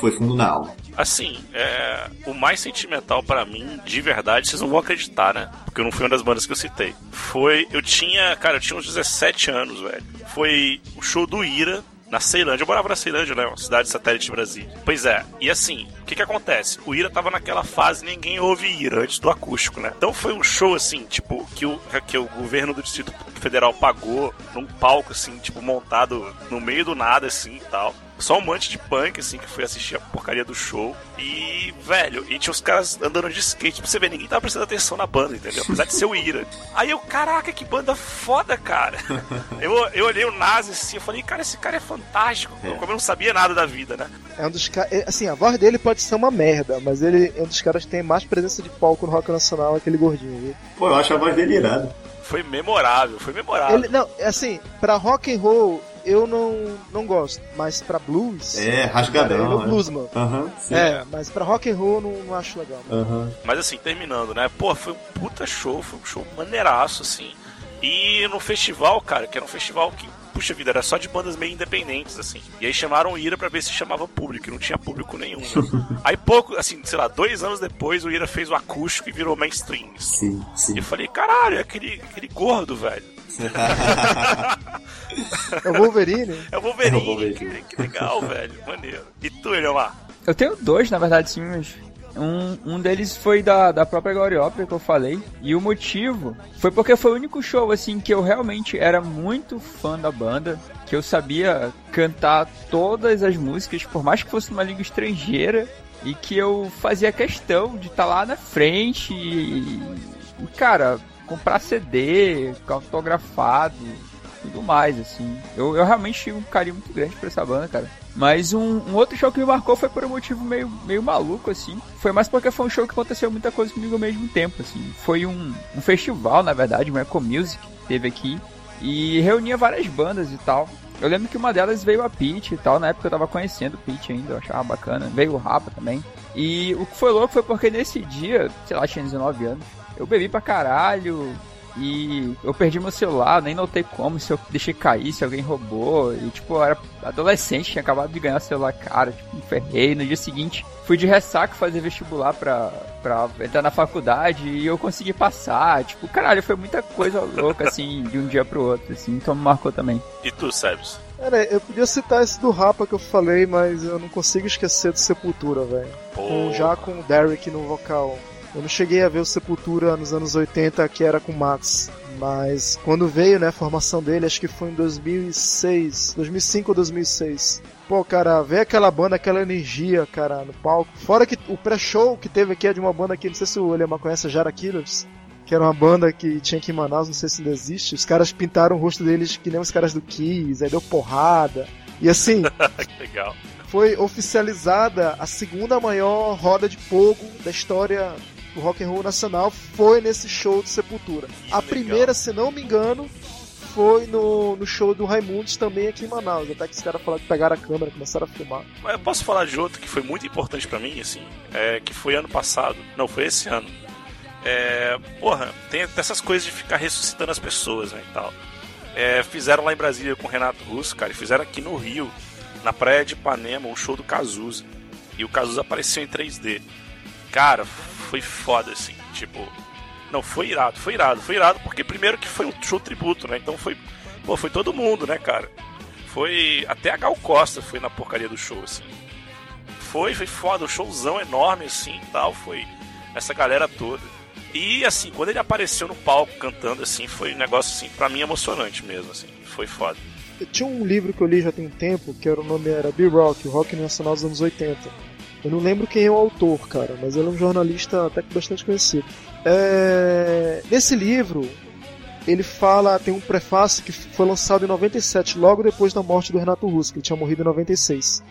foi fundo na alma. Assim, é, o mais sentimental pra mim, de verdade, vocês não vão acreditar, né? Porque eu não fui uma das bandas que eu citei. Foi, eu tinha, cara, eu tinha uns 17 anos, velho. Foi o show do Ira na Ceilândia. Eu morava na Ceilândia, né? Uma cidade satélite de Brasília. Pois é. E assim, o que que acontece? O Ira tava naquela fase, ninguém ouve Ira antes do acústico, né? Então foi um show assim, tipo, que o, que o governo do Distrito Federal pagou num palco assim, tipo, montado no meio do nada assim, e tal. Só um monte de punk, assim, que foi assistir a porcaria do show. E, velho, e tinha os caras andando de skate. Pra você ver, ninguém tava prestando atenção na banda, entendeu? Apesar de ser o Ira. Aí eu, caraca, que banda foda, cara. <laughs> Eu, eu olhei o Nazi assim, eu falei, cara, esse cara é fantástico. É. Como eu não sabia nada da vida, né? É um dos caras. Assim, a voz dele pode ser uma merda, mas ele é um dos caras que tem mais presença de palco no rock nacional, aquele gordinho, viu? Pô, eu acho a voz dele irada. Foi memorável, foi memorável. Ele, não, assim, pra rock and roll eu não, não gosto, mas pra blues. É, Cara, ele é rasgadão. o né? bluesman. Aham, sim. É, mas pra rock and roll eu não, não acho legal. Aham. Mas assim, terminando, né? Pô, foi um puta show, foi um show maneiraço, assim. E no festival, cara, que era um festival que, puxa vida, era só de bandas meio independentes, assim. E aí chamaram o Ira pra ver se chamava público, e não tinha público nenhum. né? <laughs> aí pouco, assim, sei lá, dois anos depois o Ira fez o acústico e virou mainstream. assim. Sim, sim. E eu falei, caralho, é aquele, aquele gordo, velho. É o Wolverine. É o Wolverine, É o Wolverine. Que, que legal, velho. Maneiro. E tu, Eliomar? Eu tenho dois, na verdade, sim, mas. Um, um deles foi da, da própria Glory Opera que eu falei. E o motivo foi porque foi o único show, assim, que eu realmente era muito fã da banda. Que eu sabia cantar todas as músicas, por mais que fosse numa língua estrangeira. E que eu fazia questão de estar lá na frente e, e, cara, comprar CD, autografado, tudo mais, assim. Eu, eu realmente tive um carinho muito grande por essa banda, cara. Mas um, um outro show que me marcou foi por um motivo meio, meio maluco, assim. Foi mais porque foi um show que aconteceu muita coisa comigo ao mesmo tempo, assim. Foi um, um festival, na verdade, um Eco Music, teve aqui. E reunia várias bandas e tal. Eu lembro que uma delas veio a Peach e tal, na época eu tava conhecendo o Peach ainda, eu achava bacana. Veio o Rapa também. E o que foi louco foi porque nesse dia, sei lá, tinha 19 anos, eu bebi pra caralho, e eu perdi meu celular, nem notei como, se eu deixei cair, se alguém roubou. E tipo, eu era adolescente, tinha acabado de ganhar celular cara, tipo, me ferrei. No dia seguinte, fui de ressaca fazer vestibular pra, pra entrar na faculdade e eu consegui passar. Tipo, caralho, foi muita coisa louca, <laughs> assim, de um dia pro outro, assim, então me marcou também. E tu, Sebs? Cara, eu podia citar esse do Rapa que eu falei, mas eu não consigo esquecer do Sepultura, velho. Já com o Derek no vocal. Eu não cheguei a ver o Sepultura nos anos 80, que era com o Max. Mas quando veio, né, a formação dele, acho que foi em 2006, 2005 ou 2006. Pô, cara, ver aquela banda, aquela energia, cara, no palco. Fora que o pré-show que teve aqui é de uma banda que, não sei se o Eliama conhece, a Jara Killers. Que era uma banda que tinha aqui em Manaus, não sei se ainda existe. Os caras pintaram o rosto deles que nem os caras do Kiss, aí deu porrada. E assim, <laughs> foi oficializada a segunda maior roda de fogo da história do rock and roll nacional foi nesse show de Sepultura. a primeira, se não me engano, foi no, no show do Raimundos também aqui em Manaus. Até que os caras falaram que pegaram a câmera, começaram a filmar. Mas eu posso falar de outro que foi muito importante pra mim, assim, é, que foi ano passado. Não, foi esse ano. É, porra, tem essas coisas de ficar ressuscitando as pessoas, né, e tal. É, fizeram lá em Brasília com o Renato Russo, cara, e fizeram aqui no Rio, na praia de Ipanema, um show do Cazuza. E o Cazuza apareceu em 3D. Cara, foi foda, assim, tipo. Não, foi irado, foi irado, foi irado, porque primeiro que foi um show tributo, né? Então foi. Pô, foi todo mundo, né, cara? Foi. Até a Gal Costa foi na porcaria do show, assim. Foi, foi foda, o showzão enorme, assim tal, foi essa galera toda. E assim, quando ele apareceu no palco cantando, assim, foi um negócio, assim, pra mim emocionante mesmo, assim. Foi foda. Tinha um livro que eu li já tem um tempo, que era o nome era B-Rock, o rock nacional dos anos 80. Eu não lembro quem é o autor, cara, mas ele é um jornalista até que bastante conhecido. É... Nesse livro, ele fala, tem um prefácio que foi lançado em 97, logo depois da morte do Renato Russo, que ele tinha morrido em 96.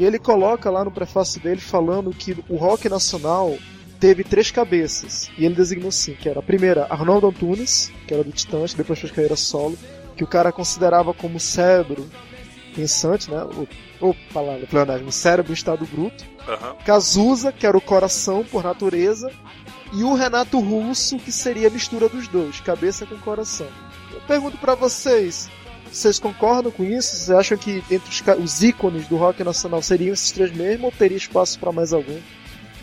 E ele coloca lá no prefácio dele falando que o rock nacional teve três cabeças. E ele designou assim, que era a primeira, Arnaldo Antunes, que era do Titãs, que depois fez carreira solo, que o cara considerava como cérebro pensante, né? O palavra, pleonasmo, cérebro em estado bruto. Aham. Cazuza, que era o coração por natureza, e o Renato Russo, que seria a mistura dos dois, cabeça com coração. Eu pergunto pra vocês, vocês concordam com isso? Vocês acham que entre os, os ícones do rock nacional seriam esses três mesmo ou teria espaço pra mais algum?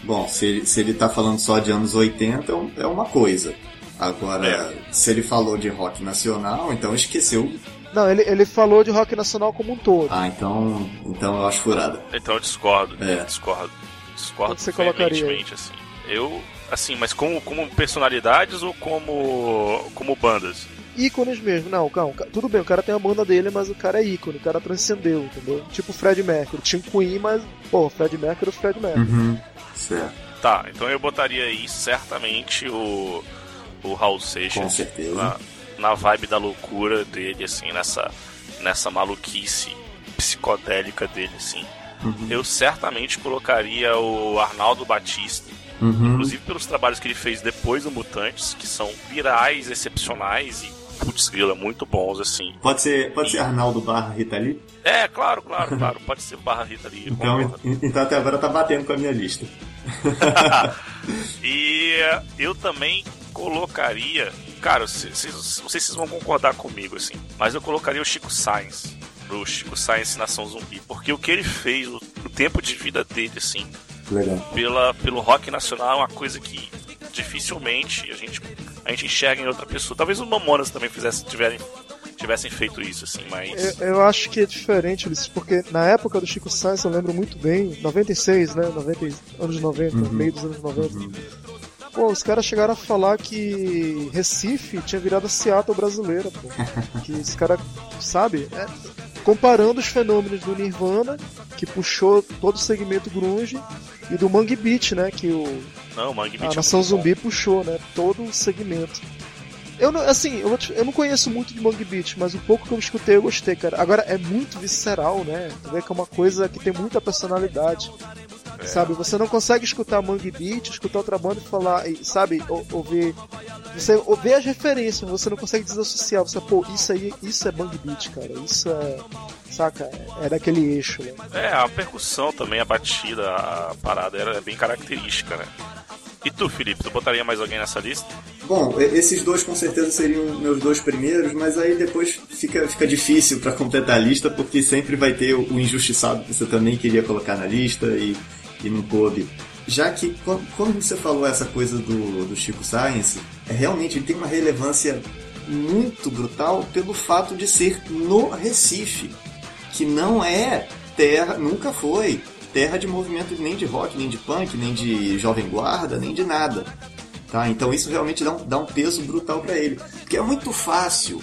Bom, se, ele- se ele tá falando só de anos 80, é é uma coisa. Agora, se ele falou de rock nacional, então esqueceu. Não, ele, ele falou de rock nacional como um todo. Ah, então, então eu acho furada. Então eu discordo, É. discordo. Discordo Onde você colocaria assim. Eu, assim, mas como, como personalidades ou como, como bandas? Ícones mesmo. Não, calma, ca- tudo bem, o cara tem a banda dele, mas o cara é ícone, o cara transcendeu, entendeu? Tipo o Fred Mercury. Tinha um Queen, mas, pô, o Fred Mercury é o Fred Mercury. Uhum. Certo, Tá, então eu botaria aí certamente o, o Raul Seixas. com certeza. na, na vibe da loucura dele, assim, nessa, nessa maluquice psicodélica dele, assim. Uhum. Eu certamente colocaria o Arnaldo Batista, Uhum. inclusive pelos trabalhos que ele fez depois do Mutantes, que são virais, excepcionais e, putz, grila, muito bons, assim. Pode ser, pode ser Arnaldo barra Rita Lee? É, claro, claro, claro, pode ser Barra Rita eu Então, então até agora tá batendo com a minha lista. <laughs> <laughs> e eu também colocaria. Cara, cês- cês- não sei se vocês vão concordar comigo, assim, mas eu colocaria o Chico Sainz. Pro Chico Sainz Nação Zumbi. Porque o que ele fez, o, o tempo de vida dele, assim, Legal. pela, pelo rock nacional é uma coisa que dificilmente a gente, a gente enxerga em outra pessoa. Talvez os Mamonas também fizessem, tiverem, tivessem feito isso, assim, mas. Eu, eu acho que é diferente, Ulisses, porque na época do Chico Sainz, eu lembro muito bem, 96, né? 90, anos 90, Uhum. meio dos anos 90. Pô, os caras chegaram a falar que Recife tinha virado a Seattle brasileira, pô. <laughs> que os caras, sabe? É, comparando os fenômenos do Nirvana, que puxou todo o segmento grunge, e do Mangue Beat, né? Que o, Não, Mangue a é Nação muito bom. Zumbi puxou, né? Todo o segmento. Eu não, assim, eu, te- eu não conheço muito de Mangue Beat, mas o pouco que eu escutei eu gostei, cara. Agora é muito visceral, né? Tu vê que é uma coisa que tem muita personalidade. É. Sabe, você não consegue escutar Mangue Beat, escutar outra banda e falar, e, sabe, ou- ouvir. Você ouvir as referências, mas você não consegue desassociar. Você, pô, isso aí, isso é Mangue Beat, cara. Isso é. Saca? É daquele eixo, né? É, a percussão também, a batida, a parada era bem característica, né? E tu, Felipe, tu botaria mais alguém nessa lista? Bom, esses dois com certeza seriam meus dois primeiros, mas aí depois fica, fica difícil pra completar a lista, porque sempre vai ter o, o injustiçado que você também queria colocar na lista e, e não. Já que quando você falou essa coisa do, do Chico Science, é, realmente ele tem uma relevância muito brutal pelo fato de ser no Recife, que não é terra, nunca foi terra de movimento nem de rock, nem de punk, nem de jovem guarda, nem de nada. Tá? Então isso realmente dá um, dá um peso brutal para ele. Porque é muito fácil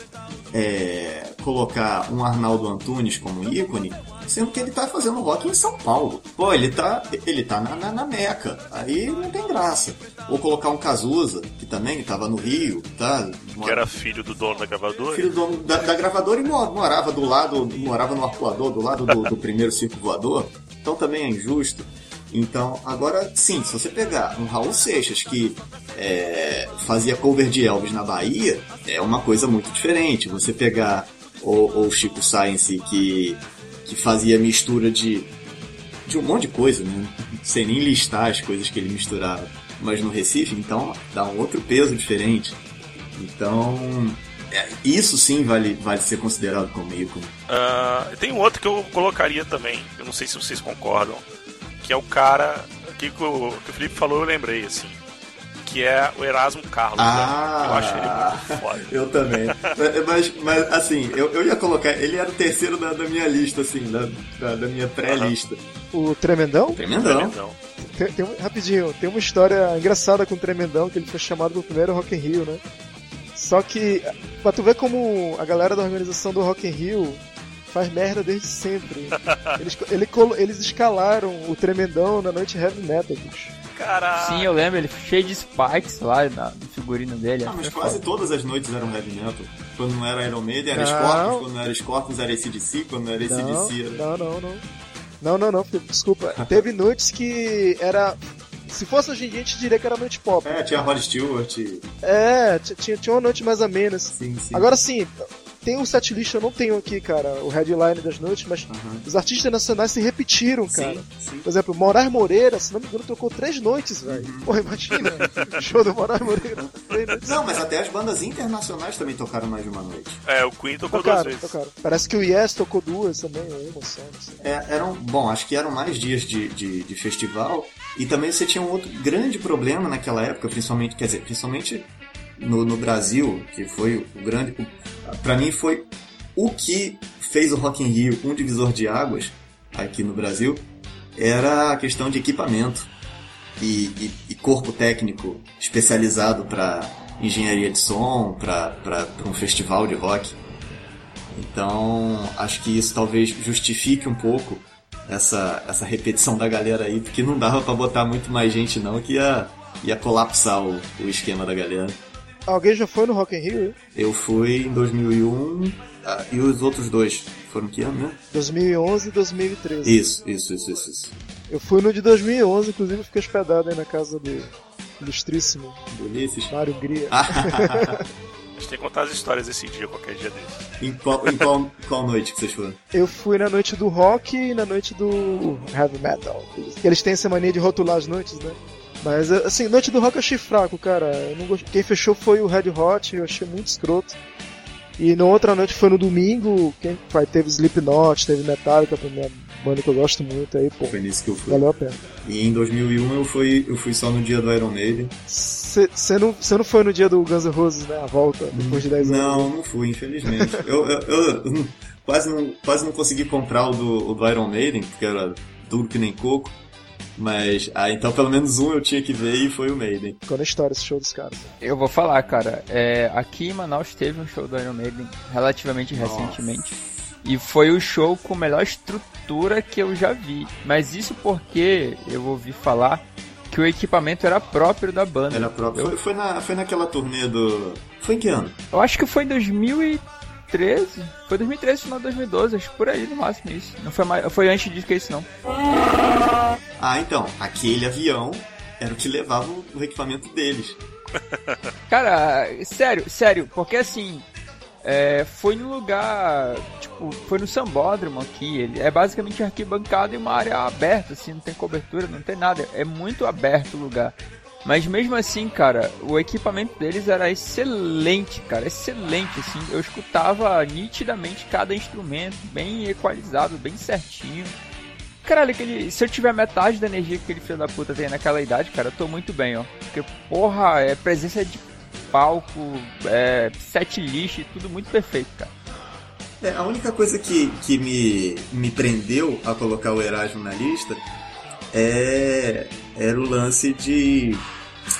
é, colocar um Arnaldo Antunes como ícone, sendo que ele tá fazendo rock em São Paulo. Pô, ele tá, ele tá na, na, na Meca. Aí não tem graça. Ou colocar um Cazuza, que também estava no Rio, tá? Que era filho do dono da gravadora? filho do dono da, da gravadora e mo- morava do lado, morava no arcoador, do lado do, do primeiro circo voador. Então também é injusto. Então, agora sim, se você pegar um Raul Seixas que é, fazia cover de Elvis na Bahia, é uma coisa muito diferente. Você pegar o, o Chico Science que, que fazia mistura de, de um monte de coisa, né? Sei nem listar as coisas que ele misturava. Mas no Recife, então, dá um outro peso diferente. Então, é, isso sim vale, vale ser considerado como ícone. Ah, tem um outro que eu colocaria também, eu não sei se vocês concordam, que é o cara que, o, que o Felipe falou, eu lembrei, assim. Que é o Erasmo Carlos. Ah. né? Eu acho ele muito foda. Eu também. mas, mas, assim, eu, eu ia colocar. Ele era o terceiro da, da minha lista, assim, da, da, da minha pré-lista. O Tremendão? Tremendão. Tremendão. Tem, tem rapidinho, tem uma história engraçada com o Tremendão, que ele foi chamado pro primeiro Rock in Rio, né? Só que, pra tu ver como a galera da organização do Rock in Rio faz merda desde sempre. <laughs> Eles, ele eles escalaram o Tremendão na noite heavy metal, bicho. Caralho. Sim, eu lembro, ele cheio de spikes lá na, no figurino dele. Ah, mas Foi quase foda. todas as noites eram heavy metal. Quando não era Iron Maiden, era Não. Scorpions. Quando não era Scorpions, era ACDC. Quando não era ACDC, era... não, não, não. Não, não, não, desculpa. <laughs> Teve noites que era. Se fosse hoje em dia, a gente diria que era noite pop. É, tinha Rod Stewart. É, tinha, tinha uma noite mais amena. assim. Sim, sim. Agora sim, tem um setlist, eu não tenho aqui, cara, o headline das noites, mas os artistas nacionais se repetiram, cara. Sim, sim. Por exemplo, Moraes Moreira, se não me engano, tocou três noites, velho. Porra, imagina. o <laughs> show do Moraes Moreira. Três noites. Não, mas até as bandas internacionais também tocaram mais de uma noite. É, o Queen tocou duas Tocaram, vezes. tocaram. Parece que o Yes tocou duas também, ou uma só, não sei. É, eram, bom, acho que eram mais dias de, de, de festival. E também você tinha um outro grande problema naquela época, principalmente, quer dizer, principalmente no, no Brasil, que foi o grande. Pra mim foi o que fez o Rock in Rio um divisor de águas aqui no Brasil, era a questão de equipamento e, e- e corpo técnico especializado para engenharia de som, para um festival de rock. Então, acho que isso talvez justifique um pouco essa, essa repetição da galera aí, porque não dava pra botar muito mais gente não, que ia, ia colapsar o, o esquema da galera. Alguém já foi no Rock in Rio? Eu fui em 2001 ah, e os outros dois foram que ano, né? 2011 e 2013. Isso, isso, isso, isso. isso. Eu fui no de 2011, inclusive eu fiquei hospedado aí na casa do ilustríssimo Ulisses. Mário Gria. Ah. <laughs> A gente tem que contar as histórias desse dia, qualquer dia desse. em qual, em qual, qual noite que vocês foram? Eu fui na noite do rock e na noite do heavy metal. Eles- Eles têm essa mania de rotular as noites, né? Mas, assim, noite do rock eu achei fraco, cara. Gost- Quem fechou foi o Red Hot, eu achei muito escroto. E na outra noite foi no domingo, quem vai, teve Slipknot, teve Metallica, pra minha banda que eu gosto muito, aí, pô, Foi nisso que eu fui. valeu a pena. E em 2001 eu fui, eu fui só no dia do Iron Maiden. Você não, cê não foi no dia do Guns N' Roses, né? A volta, depois de 10 anos. Não, não fui, infelizmente. eu, eu, eu- eu quase, não, quase não consegui comprar o do, o do Iron Maiden, porque era duro que nem coco. Mas, ah, então pelo menos um eu tinha que ver e foi o Maiden. Ficou na história esse show dos caras. Eu vou falar, cara. É, aqui em Manaus teve um show do Iron Maiden relativamente recentemente. E foi o show com melhor estrutura que eu já vi. Mas isso porque eu ouvi falar que o equipamento era próprio da banda. Era próprio. Eu, Foi, foi, na, foi naquela turnê do. Foi em que ano? eu acho que foi em 2013. Foi 2013, final de 2012, acho que por aí no máximo isso. Não foi, mais, foi antes disso que isso, não. Ah, então, aquele avião era o que levava o, equipamento deles. Cara, sério, sério, porque assim, é, foi no lugar, tipo, foi no Sambódromo aqui, ele é basicamente arquibancada e uma área aberta, assim, não tem cobertura, não tem nada, é muito aberto o lugar. Mas mesmo assim, cara, o equipamento deles era excelente, cara, excelente, assim, eu escutava nitidamente cada instrumento, bem equalizado, bem certinho. Caralho, aquele, se eu tiver metade da energia que aquele filho da puta tem naquela idade, cara, eu tô muito bem, ó. Porque, porra, é presença de palco, é, set list, tudo muito perfeito, cara. É, a única coisa que, que me, me prendeu a colocar o Erasmo na lista é, era o lance de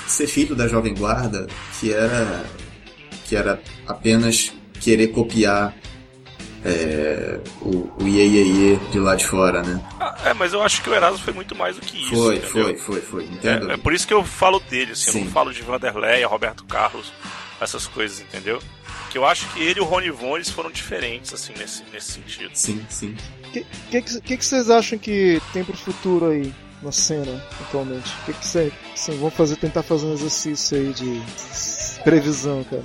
ser filho da Jovem Guarda, que era, que era apenas querer copiar é, o, o Iê, Iê, Iê de lá de fora, né? Ah, é, mas eu acho que o Erasmo foi muito mais do que isso. Foi, entendeu? foi, foi, foi, entendo. É, é por isso que eu falo dele, assim, eu Sim. não falo de Vanderlei, Roberto Carlos, essas coisas, entendeu? Que eu acho que ele e o Rony Von eles foram diferentes, assim, nesse, nesse sentido. Sim, sim. O que, que, que, que que vocês acham que tem pro futuro aí na cena atualmente? O que, que vocês assim, vão fazer, tentar fazer um exercício aí de previsão, cara?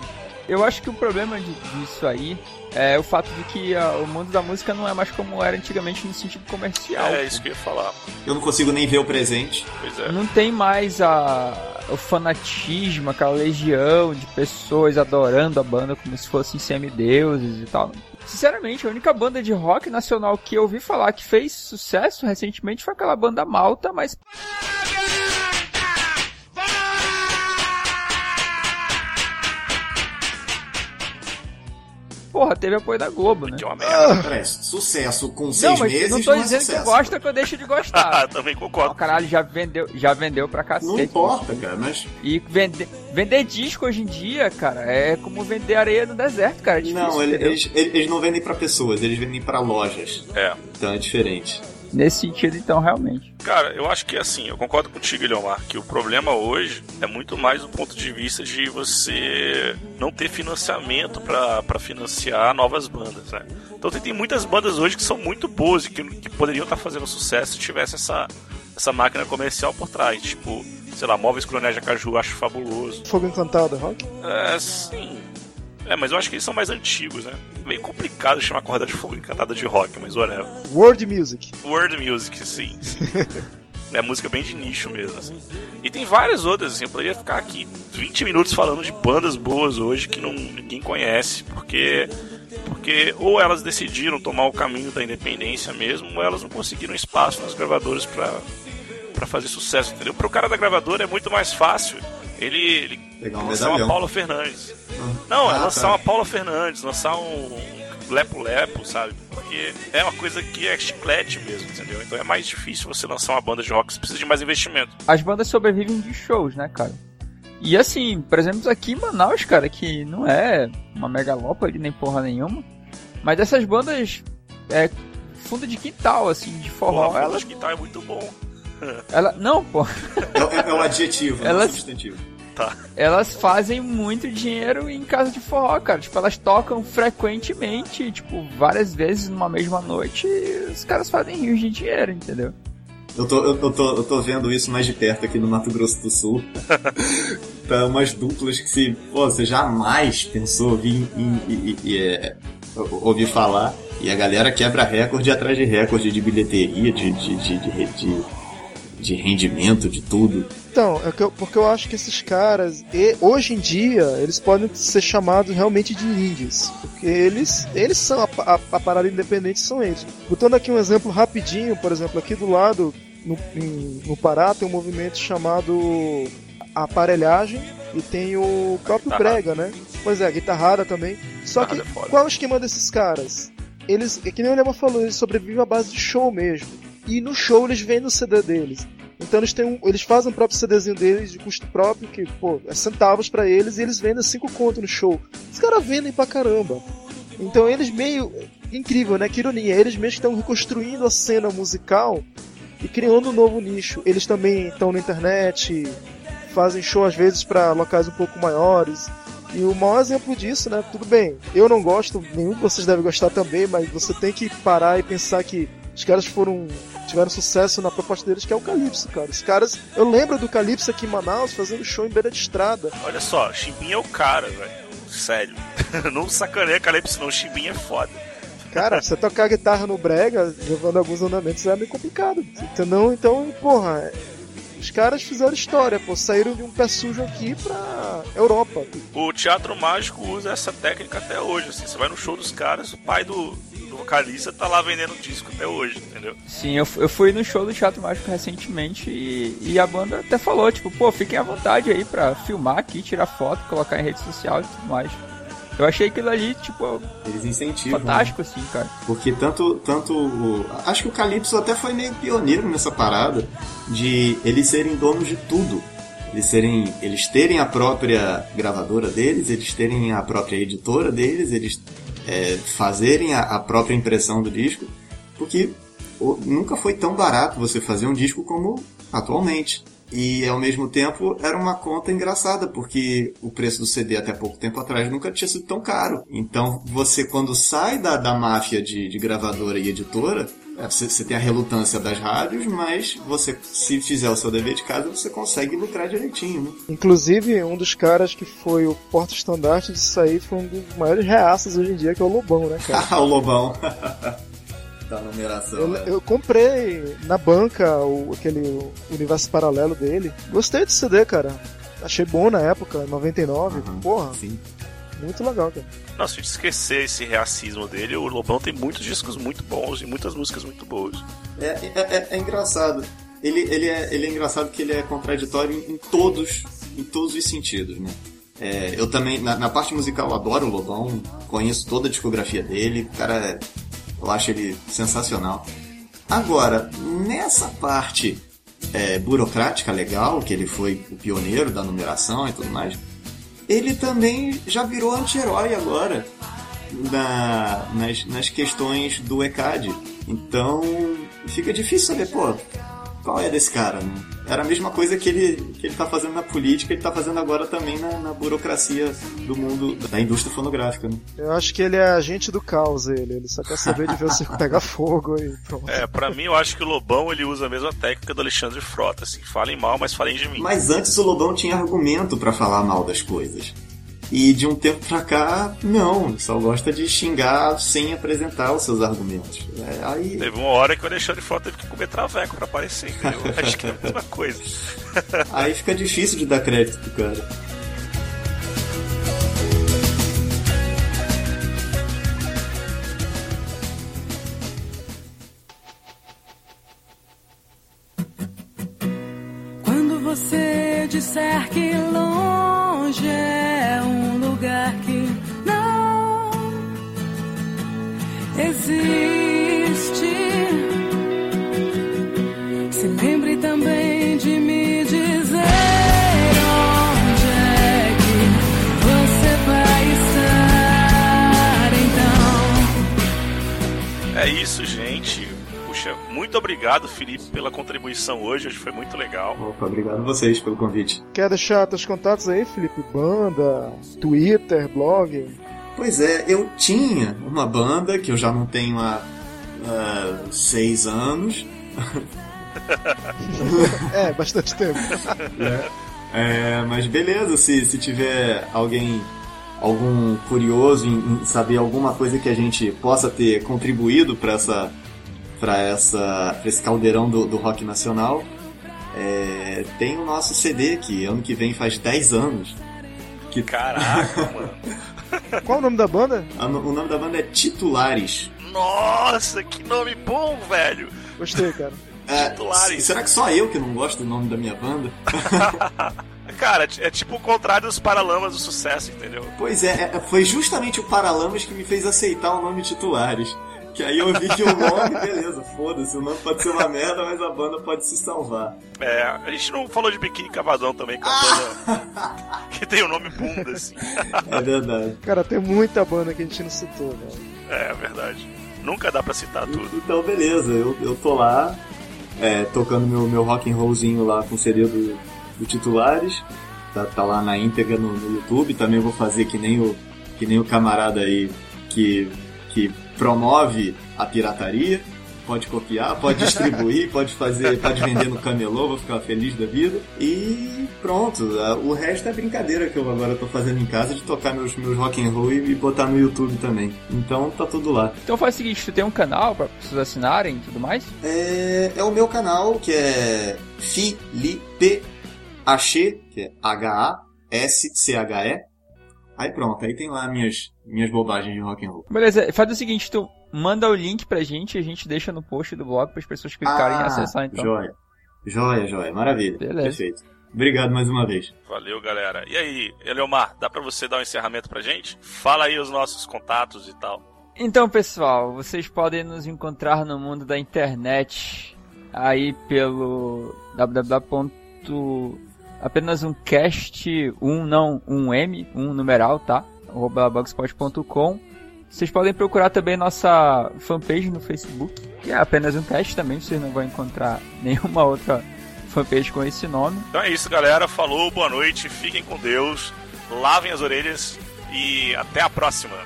eu acho que o problema de- disso aí é o fato de que ah, o mundo da música não é mais como era antigamente no sentido comercial. É isso que eu ia falar. Eu não consigo nem ver o presente. Pois é. Não tem mais a, o fanatismo, aquela legião de pessoas adorando a banda como se fossem semideuses e tal. Sinceramente, a única banda de rock nacional que eu ouvi falar que fez sucesso recentemente foi aquela banda malta, mas porra, teve apoio da Globo, né? Que é uma merda. Peraí, sucesso com seis Não, mas meses não tô dizendo que sucesso. gosto que eu deixo de gostar. <laughs> Ah, também concordo. caralho, já vendeu, já vendeu pra cacete. Não importa, cara, mas... E vender, vender disco hoje em dia, cara, é como vender areia no deserto, cara. É difícil, Não, eles, eles, eles não vendem pra pessoas, eles vendem pra lojas. É. Então é diferente. Nesse sentido, então, realmente. Cara, eu acho que assim, eu concordo contigo, Eliomar, que o problema hoje é muito mais do ponto de vista de você não ter financiamento pra pra financiar novas bandas, né? Então tem, tem muitas bandas hoje que são muito boas e que, que poderiam estar fazendo sucesso se tivesse essa, essa máquina comercial por trás. Tipo, sei lá, Móveis Coronel Jacaju, eu acho fabuloso. Fogo Encantado, é rock? É, sim. É, mas eu acho que eles são mais antigos, né? Meio complicado chamar Corda de Fogo Encantada de rock, mas whatever. World Music. World Music, sim, sim. <laughs> É música bem de nicho mesmo, assim. E tem várias outras, assim, eu poderia ficar aqui 20 minutos falando de bandas boas hoje que não, ninguém conhece, porque, porque ou elas decidiram tomar o caminho da independência mesmo, ou elas não conseguiram espaço nas gravadoras pra, pra fazer sucesso, entendeu? Pro cara da gravadora é muito mais fácil ele, ele Pegar um lançar uma. Paula Fernandes. Não, é Ah, lançar tá. uma Paula Fernandes, lançar um lepo-lepo, sabe? Porque é uma coisa que é chiclete mesmo, entendeu? Então é mais difícil você lançar uma banda de rock, você precisa de mais investimento. As bandas sobrevivem de shows, né, cara? E assim, por exemplo, aqui em Manaus, cara, que não é uma megalópole nem porra nenhuma, mas essas bandas é fundo de quintal, assim, de forró, Porra, elas, acho que tá é muito bom. ela, não, pô, É, é- é o adjetivo, é Elas- substantivo. Tá. elas fazem muito dinheiro em casa de forró, cara. Tipo, elas tocam frequentemente, tipo, várias vezes numa mesma noite e os caras fazem rios de dinheiro, entendeu? Eu tô, eu, eu tô, eu tô vendo isso mais de perto aqui no Mato Grosso do Sul. <laughs> tá umas duplas que se, pô, você jamais pensou ouvir, em, em- em- em- é, ouvir falar. E a galera quebra recorde atrás de recorde de bilheteria, de, de, de, de, de, de rendimento, de tudo. Então, é eu- porque eu acho que esses caras, e- hoje em dia, eles podem ser chamados realmente de indies. Porque eles, eles são, a, a, a parada independente são eles. Botando aqui um exemplo rapidinho, por exemplo, aqui do lado, no, em- no Pará, tem um movimento chamado Aparelhagem e tem o próprio. Brega, né? Pois é, a guitarrada também. Só que, é qual é o esquema desses caras? Eles, é que nem o Lema falou, eles sobrevivem à base de show mesmo. E no show eles vendem o CD deles. Então eles têm um, eles fazem o próprio CDzinho deles de custo próprio, que, pô, é centavos pra eles, e eles vendem 5 conto no show. Os caras vendem pra caramba. Então eles meio. Incrível, né? Que ironia. Eles mesmos estão reconstruindo a cena musical e criando um novo nicho. Eles também estão na internet, fazem show às vezes pra locais um pouco maiores. E o maior exemplo disso, né? Tudo bem, eu não gosto, nenhum de vocês deve gostar também, mas você tem que parar e pensar que os caras foram. Tiveram sucesso na proposta deles, que é o Calypso, cara. Os caras. Eu lembro do Calypso aqui em Manaus fazendo show em beira de estrada. Olha só, Chimbinha é o cara, velho. Sério. <laughs> não sacaneia Calypso não, Chimbinha é foda. Cara, você tocar guitarra no brega, levando alguns andamentos, é meio complicado. Entendeu? Então, porra, os caras fizeram história, pô, saíram de um pé sujo aqui pra Europa. O Teatro Mágico usa essa técnica até hoje, assim. Você vai no show dos caras, o pai do, do vocalista tá lá vendendo disco até hoje, entendeu? Sim, eu, eu fui no show do Teatro Mágico recentemente e, e a banda até falou, tipo, pô, fiquem à vontade aí pra filmar aqui, tirar foto, colocar em rede social e tudo mais. Eu achei aquilo ali, tipo, Eles incentivam. fantástico, assim, cara. Porque tanto, tanto o- acho que o Calypso até foi meio pioneiro nessa parada de eles serem donos de tudo. Eles serem, eles terem a própria gravadora deles, eles terem a própria editora deles, eles é, fazerem a, a própria impressão do disco, porque nunca foi tão barato você fazer um disco como atualmente. E ao mesmo tempo era uma conta engraçada, porque o preço do CD até pouco tempo atrás nunca tinha sido tão caro. Então você quando sai da, da máfia de, de gravadora e editora, é, você, você tem a relutância das rádios, mas você, se fizer o seu dever de casa, você consegue lucrar direitinho, né? Inclusive, um dos caras que foi o porta-estandarte disso aí foi um dos maiores reaças hoje em dia, que é o Lobão, né, cara? <laughs> o Lobão. <laughs> da numeração. Eu, né? eu comprei na banca o, aquele universo paralelo dele. Gostei do CD, cara. Achei bom na época, 99. Aham, Porra, Sim. muito legal, cara. Nossa, se a gente esquecer esse reacismo dele, o Lobão tem muitos discos muito bons e muitas músicas muito boas. É, é, é- é engraçado. Ele, ele, é, ele é engraçado porque ele é contraditório em, em todos, em todos os sentidos, né? É, eu também, na, na parte musical, eu adoro o Lobão, conheço toda a discografia dele, o cara, é- eu acho ele sensacional. Agora, nessa parte é, burocrática legal, que ele foi o pioneiro da numeração e tudo mais, ele também já virou anti-herói agora na- nas, nas questões do ECAD. Então fica difícil saber, pô, qual é desse cara, né? Era a mesma coisa que ele, que ele tá fazendo na política, ele tá fazendo agora também na, na burocracia do mundo da indústria fonográfica, né? Eu acho que ele é agente do caos, ele. Ele só quer saber de ver o circo pegar fogo e pronto. É, pra mim eu acho que o Lobão ele usa a mesma técnica do Alexandre Frota, assim, falem mal, mas falem de mim. Mas antes o Lobão tinha argumento pra falar mal das coisas. E de um tempo pra cá, não, só gosta de xingar sem apresentar os seus argumentos. É, aí Teve uma hora que o Alexandre Frota teve que comer traveco pra aparecer, entendeu? <laughs> Acho que é a mesma coisa. Aí fica difícil de dar crédito pro cara. Felipe, pela contribuição hoje. Hoje foi muito legal. Opa, obrigado a vocês pelo convite. Quer deixar teus contatos aí, Felipe? Banda, Twitter, blog? Pois é, eu tinha uma banda que eu já não tenho há, há seis anos. <laughs> É, bastante tempo. <laughs> É, mas beleza, se, se tiver alguém, algum curioso em, em saber alguma coisa que a gente possa ter contribuído para essa, para essa, pra esse caldeirão do, do rock nacional, é, tem o nosso CD que ano que vem faz 10 anos. Que Caraca, <laughs> mano. Qual o nome da banda? o nome da banda é Titulares. Nossa, que nome bom, velho. Gostei, cara. É, Titulares. será que só eu que não gosto do nome da minha banda? <laughs> Cara, é tipo o contrário dos Paralamas do sucesso, entendeu? Pois é, é, foi justamente o Paralamas que me fez aceitar o nome Titulares. Que aí eu vi que o nome, beleza, foda-se, o nome pode ser uma merda, mas a banda pode se salvar. É, a gente não falou de Biquíni Cavadão também, que é uma banda <laughs> que tem o nome bunda, assim. É verdade. Cara, tem muita banda que a gente não citou, né? É, é verdade. Nunca dá pra citar tudo. Então, beleza, eu, eu tô lá, é, tocando meu, meu rock and rollzinho lá com o CD do, do Titulares. Tá, tá lá na íntegra no, no YouTube. Também vou fazer que nem o, que nem o camarada aí que, que promove a pirataria. Pode copiar, pode distribuir, <laughs> pode fazer, pode vender no camelô, vou ficar feliz da vida. E pronto, a- o resto é brincadeira que eu agora tô fazendo em casa de tocar meus, meus rock and roll e, e botar no YouTube também. Então tá tudo lá. Então faz o seguinte, tu tem um canal pra pessoas assinarem e tudo mais? É, é o meu canal, que é Felipe Ache, que é H-A-S-C-H-E. Aí pronto, aí tem lá minhas, minhas bobagens de rock and roll. Beleza, faz o seguinte, tu manda o link pra gente e a gente deixa no post do blog para as pessoas clicarem e acessar então. Ah, Joia. Joia, joia. Maravilha. Beleza. Perfeito. Obrigado mais uma vez. Valeu, galera. E aí, Eleomar, dá pra você dar um encerramento pra gente? Fala aí os nossos contatos e tal. Então, pessoal, vocês podem nos encontrar no mundo da internet aí pelo www. apenas um cast, um não, um M, um numeral, tá? Arroba blogspot.com. Vocês podem procurar também nossa fanpage no Facebook, que é apenas um cast também, vocês não vão encontrar <laughs> nenhuma outra fanpage com esse nome. Então é isso, galera. Falou, boa noite, fiquem com Deus, lavem as orelhas e até a próxima.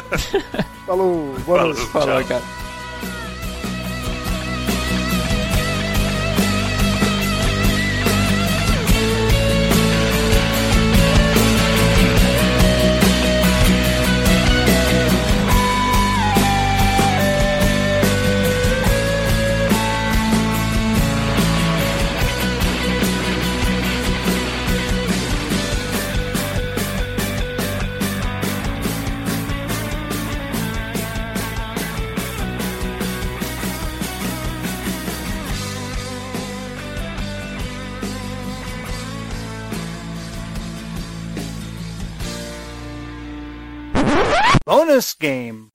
<laughs> Falou, boa Falou, noite. Falou, tchau. cara. Bonus game.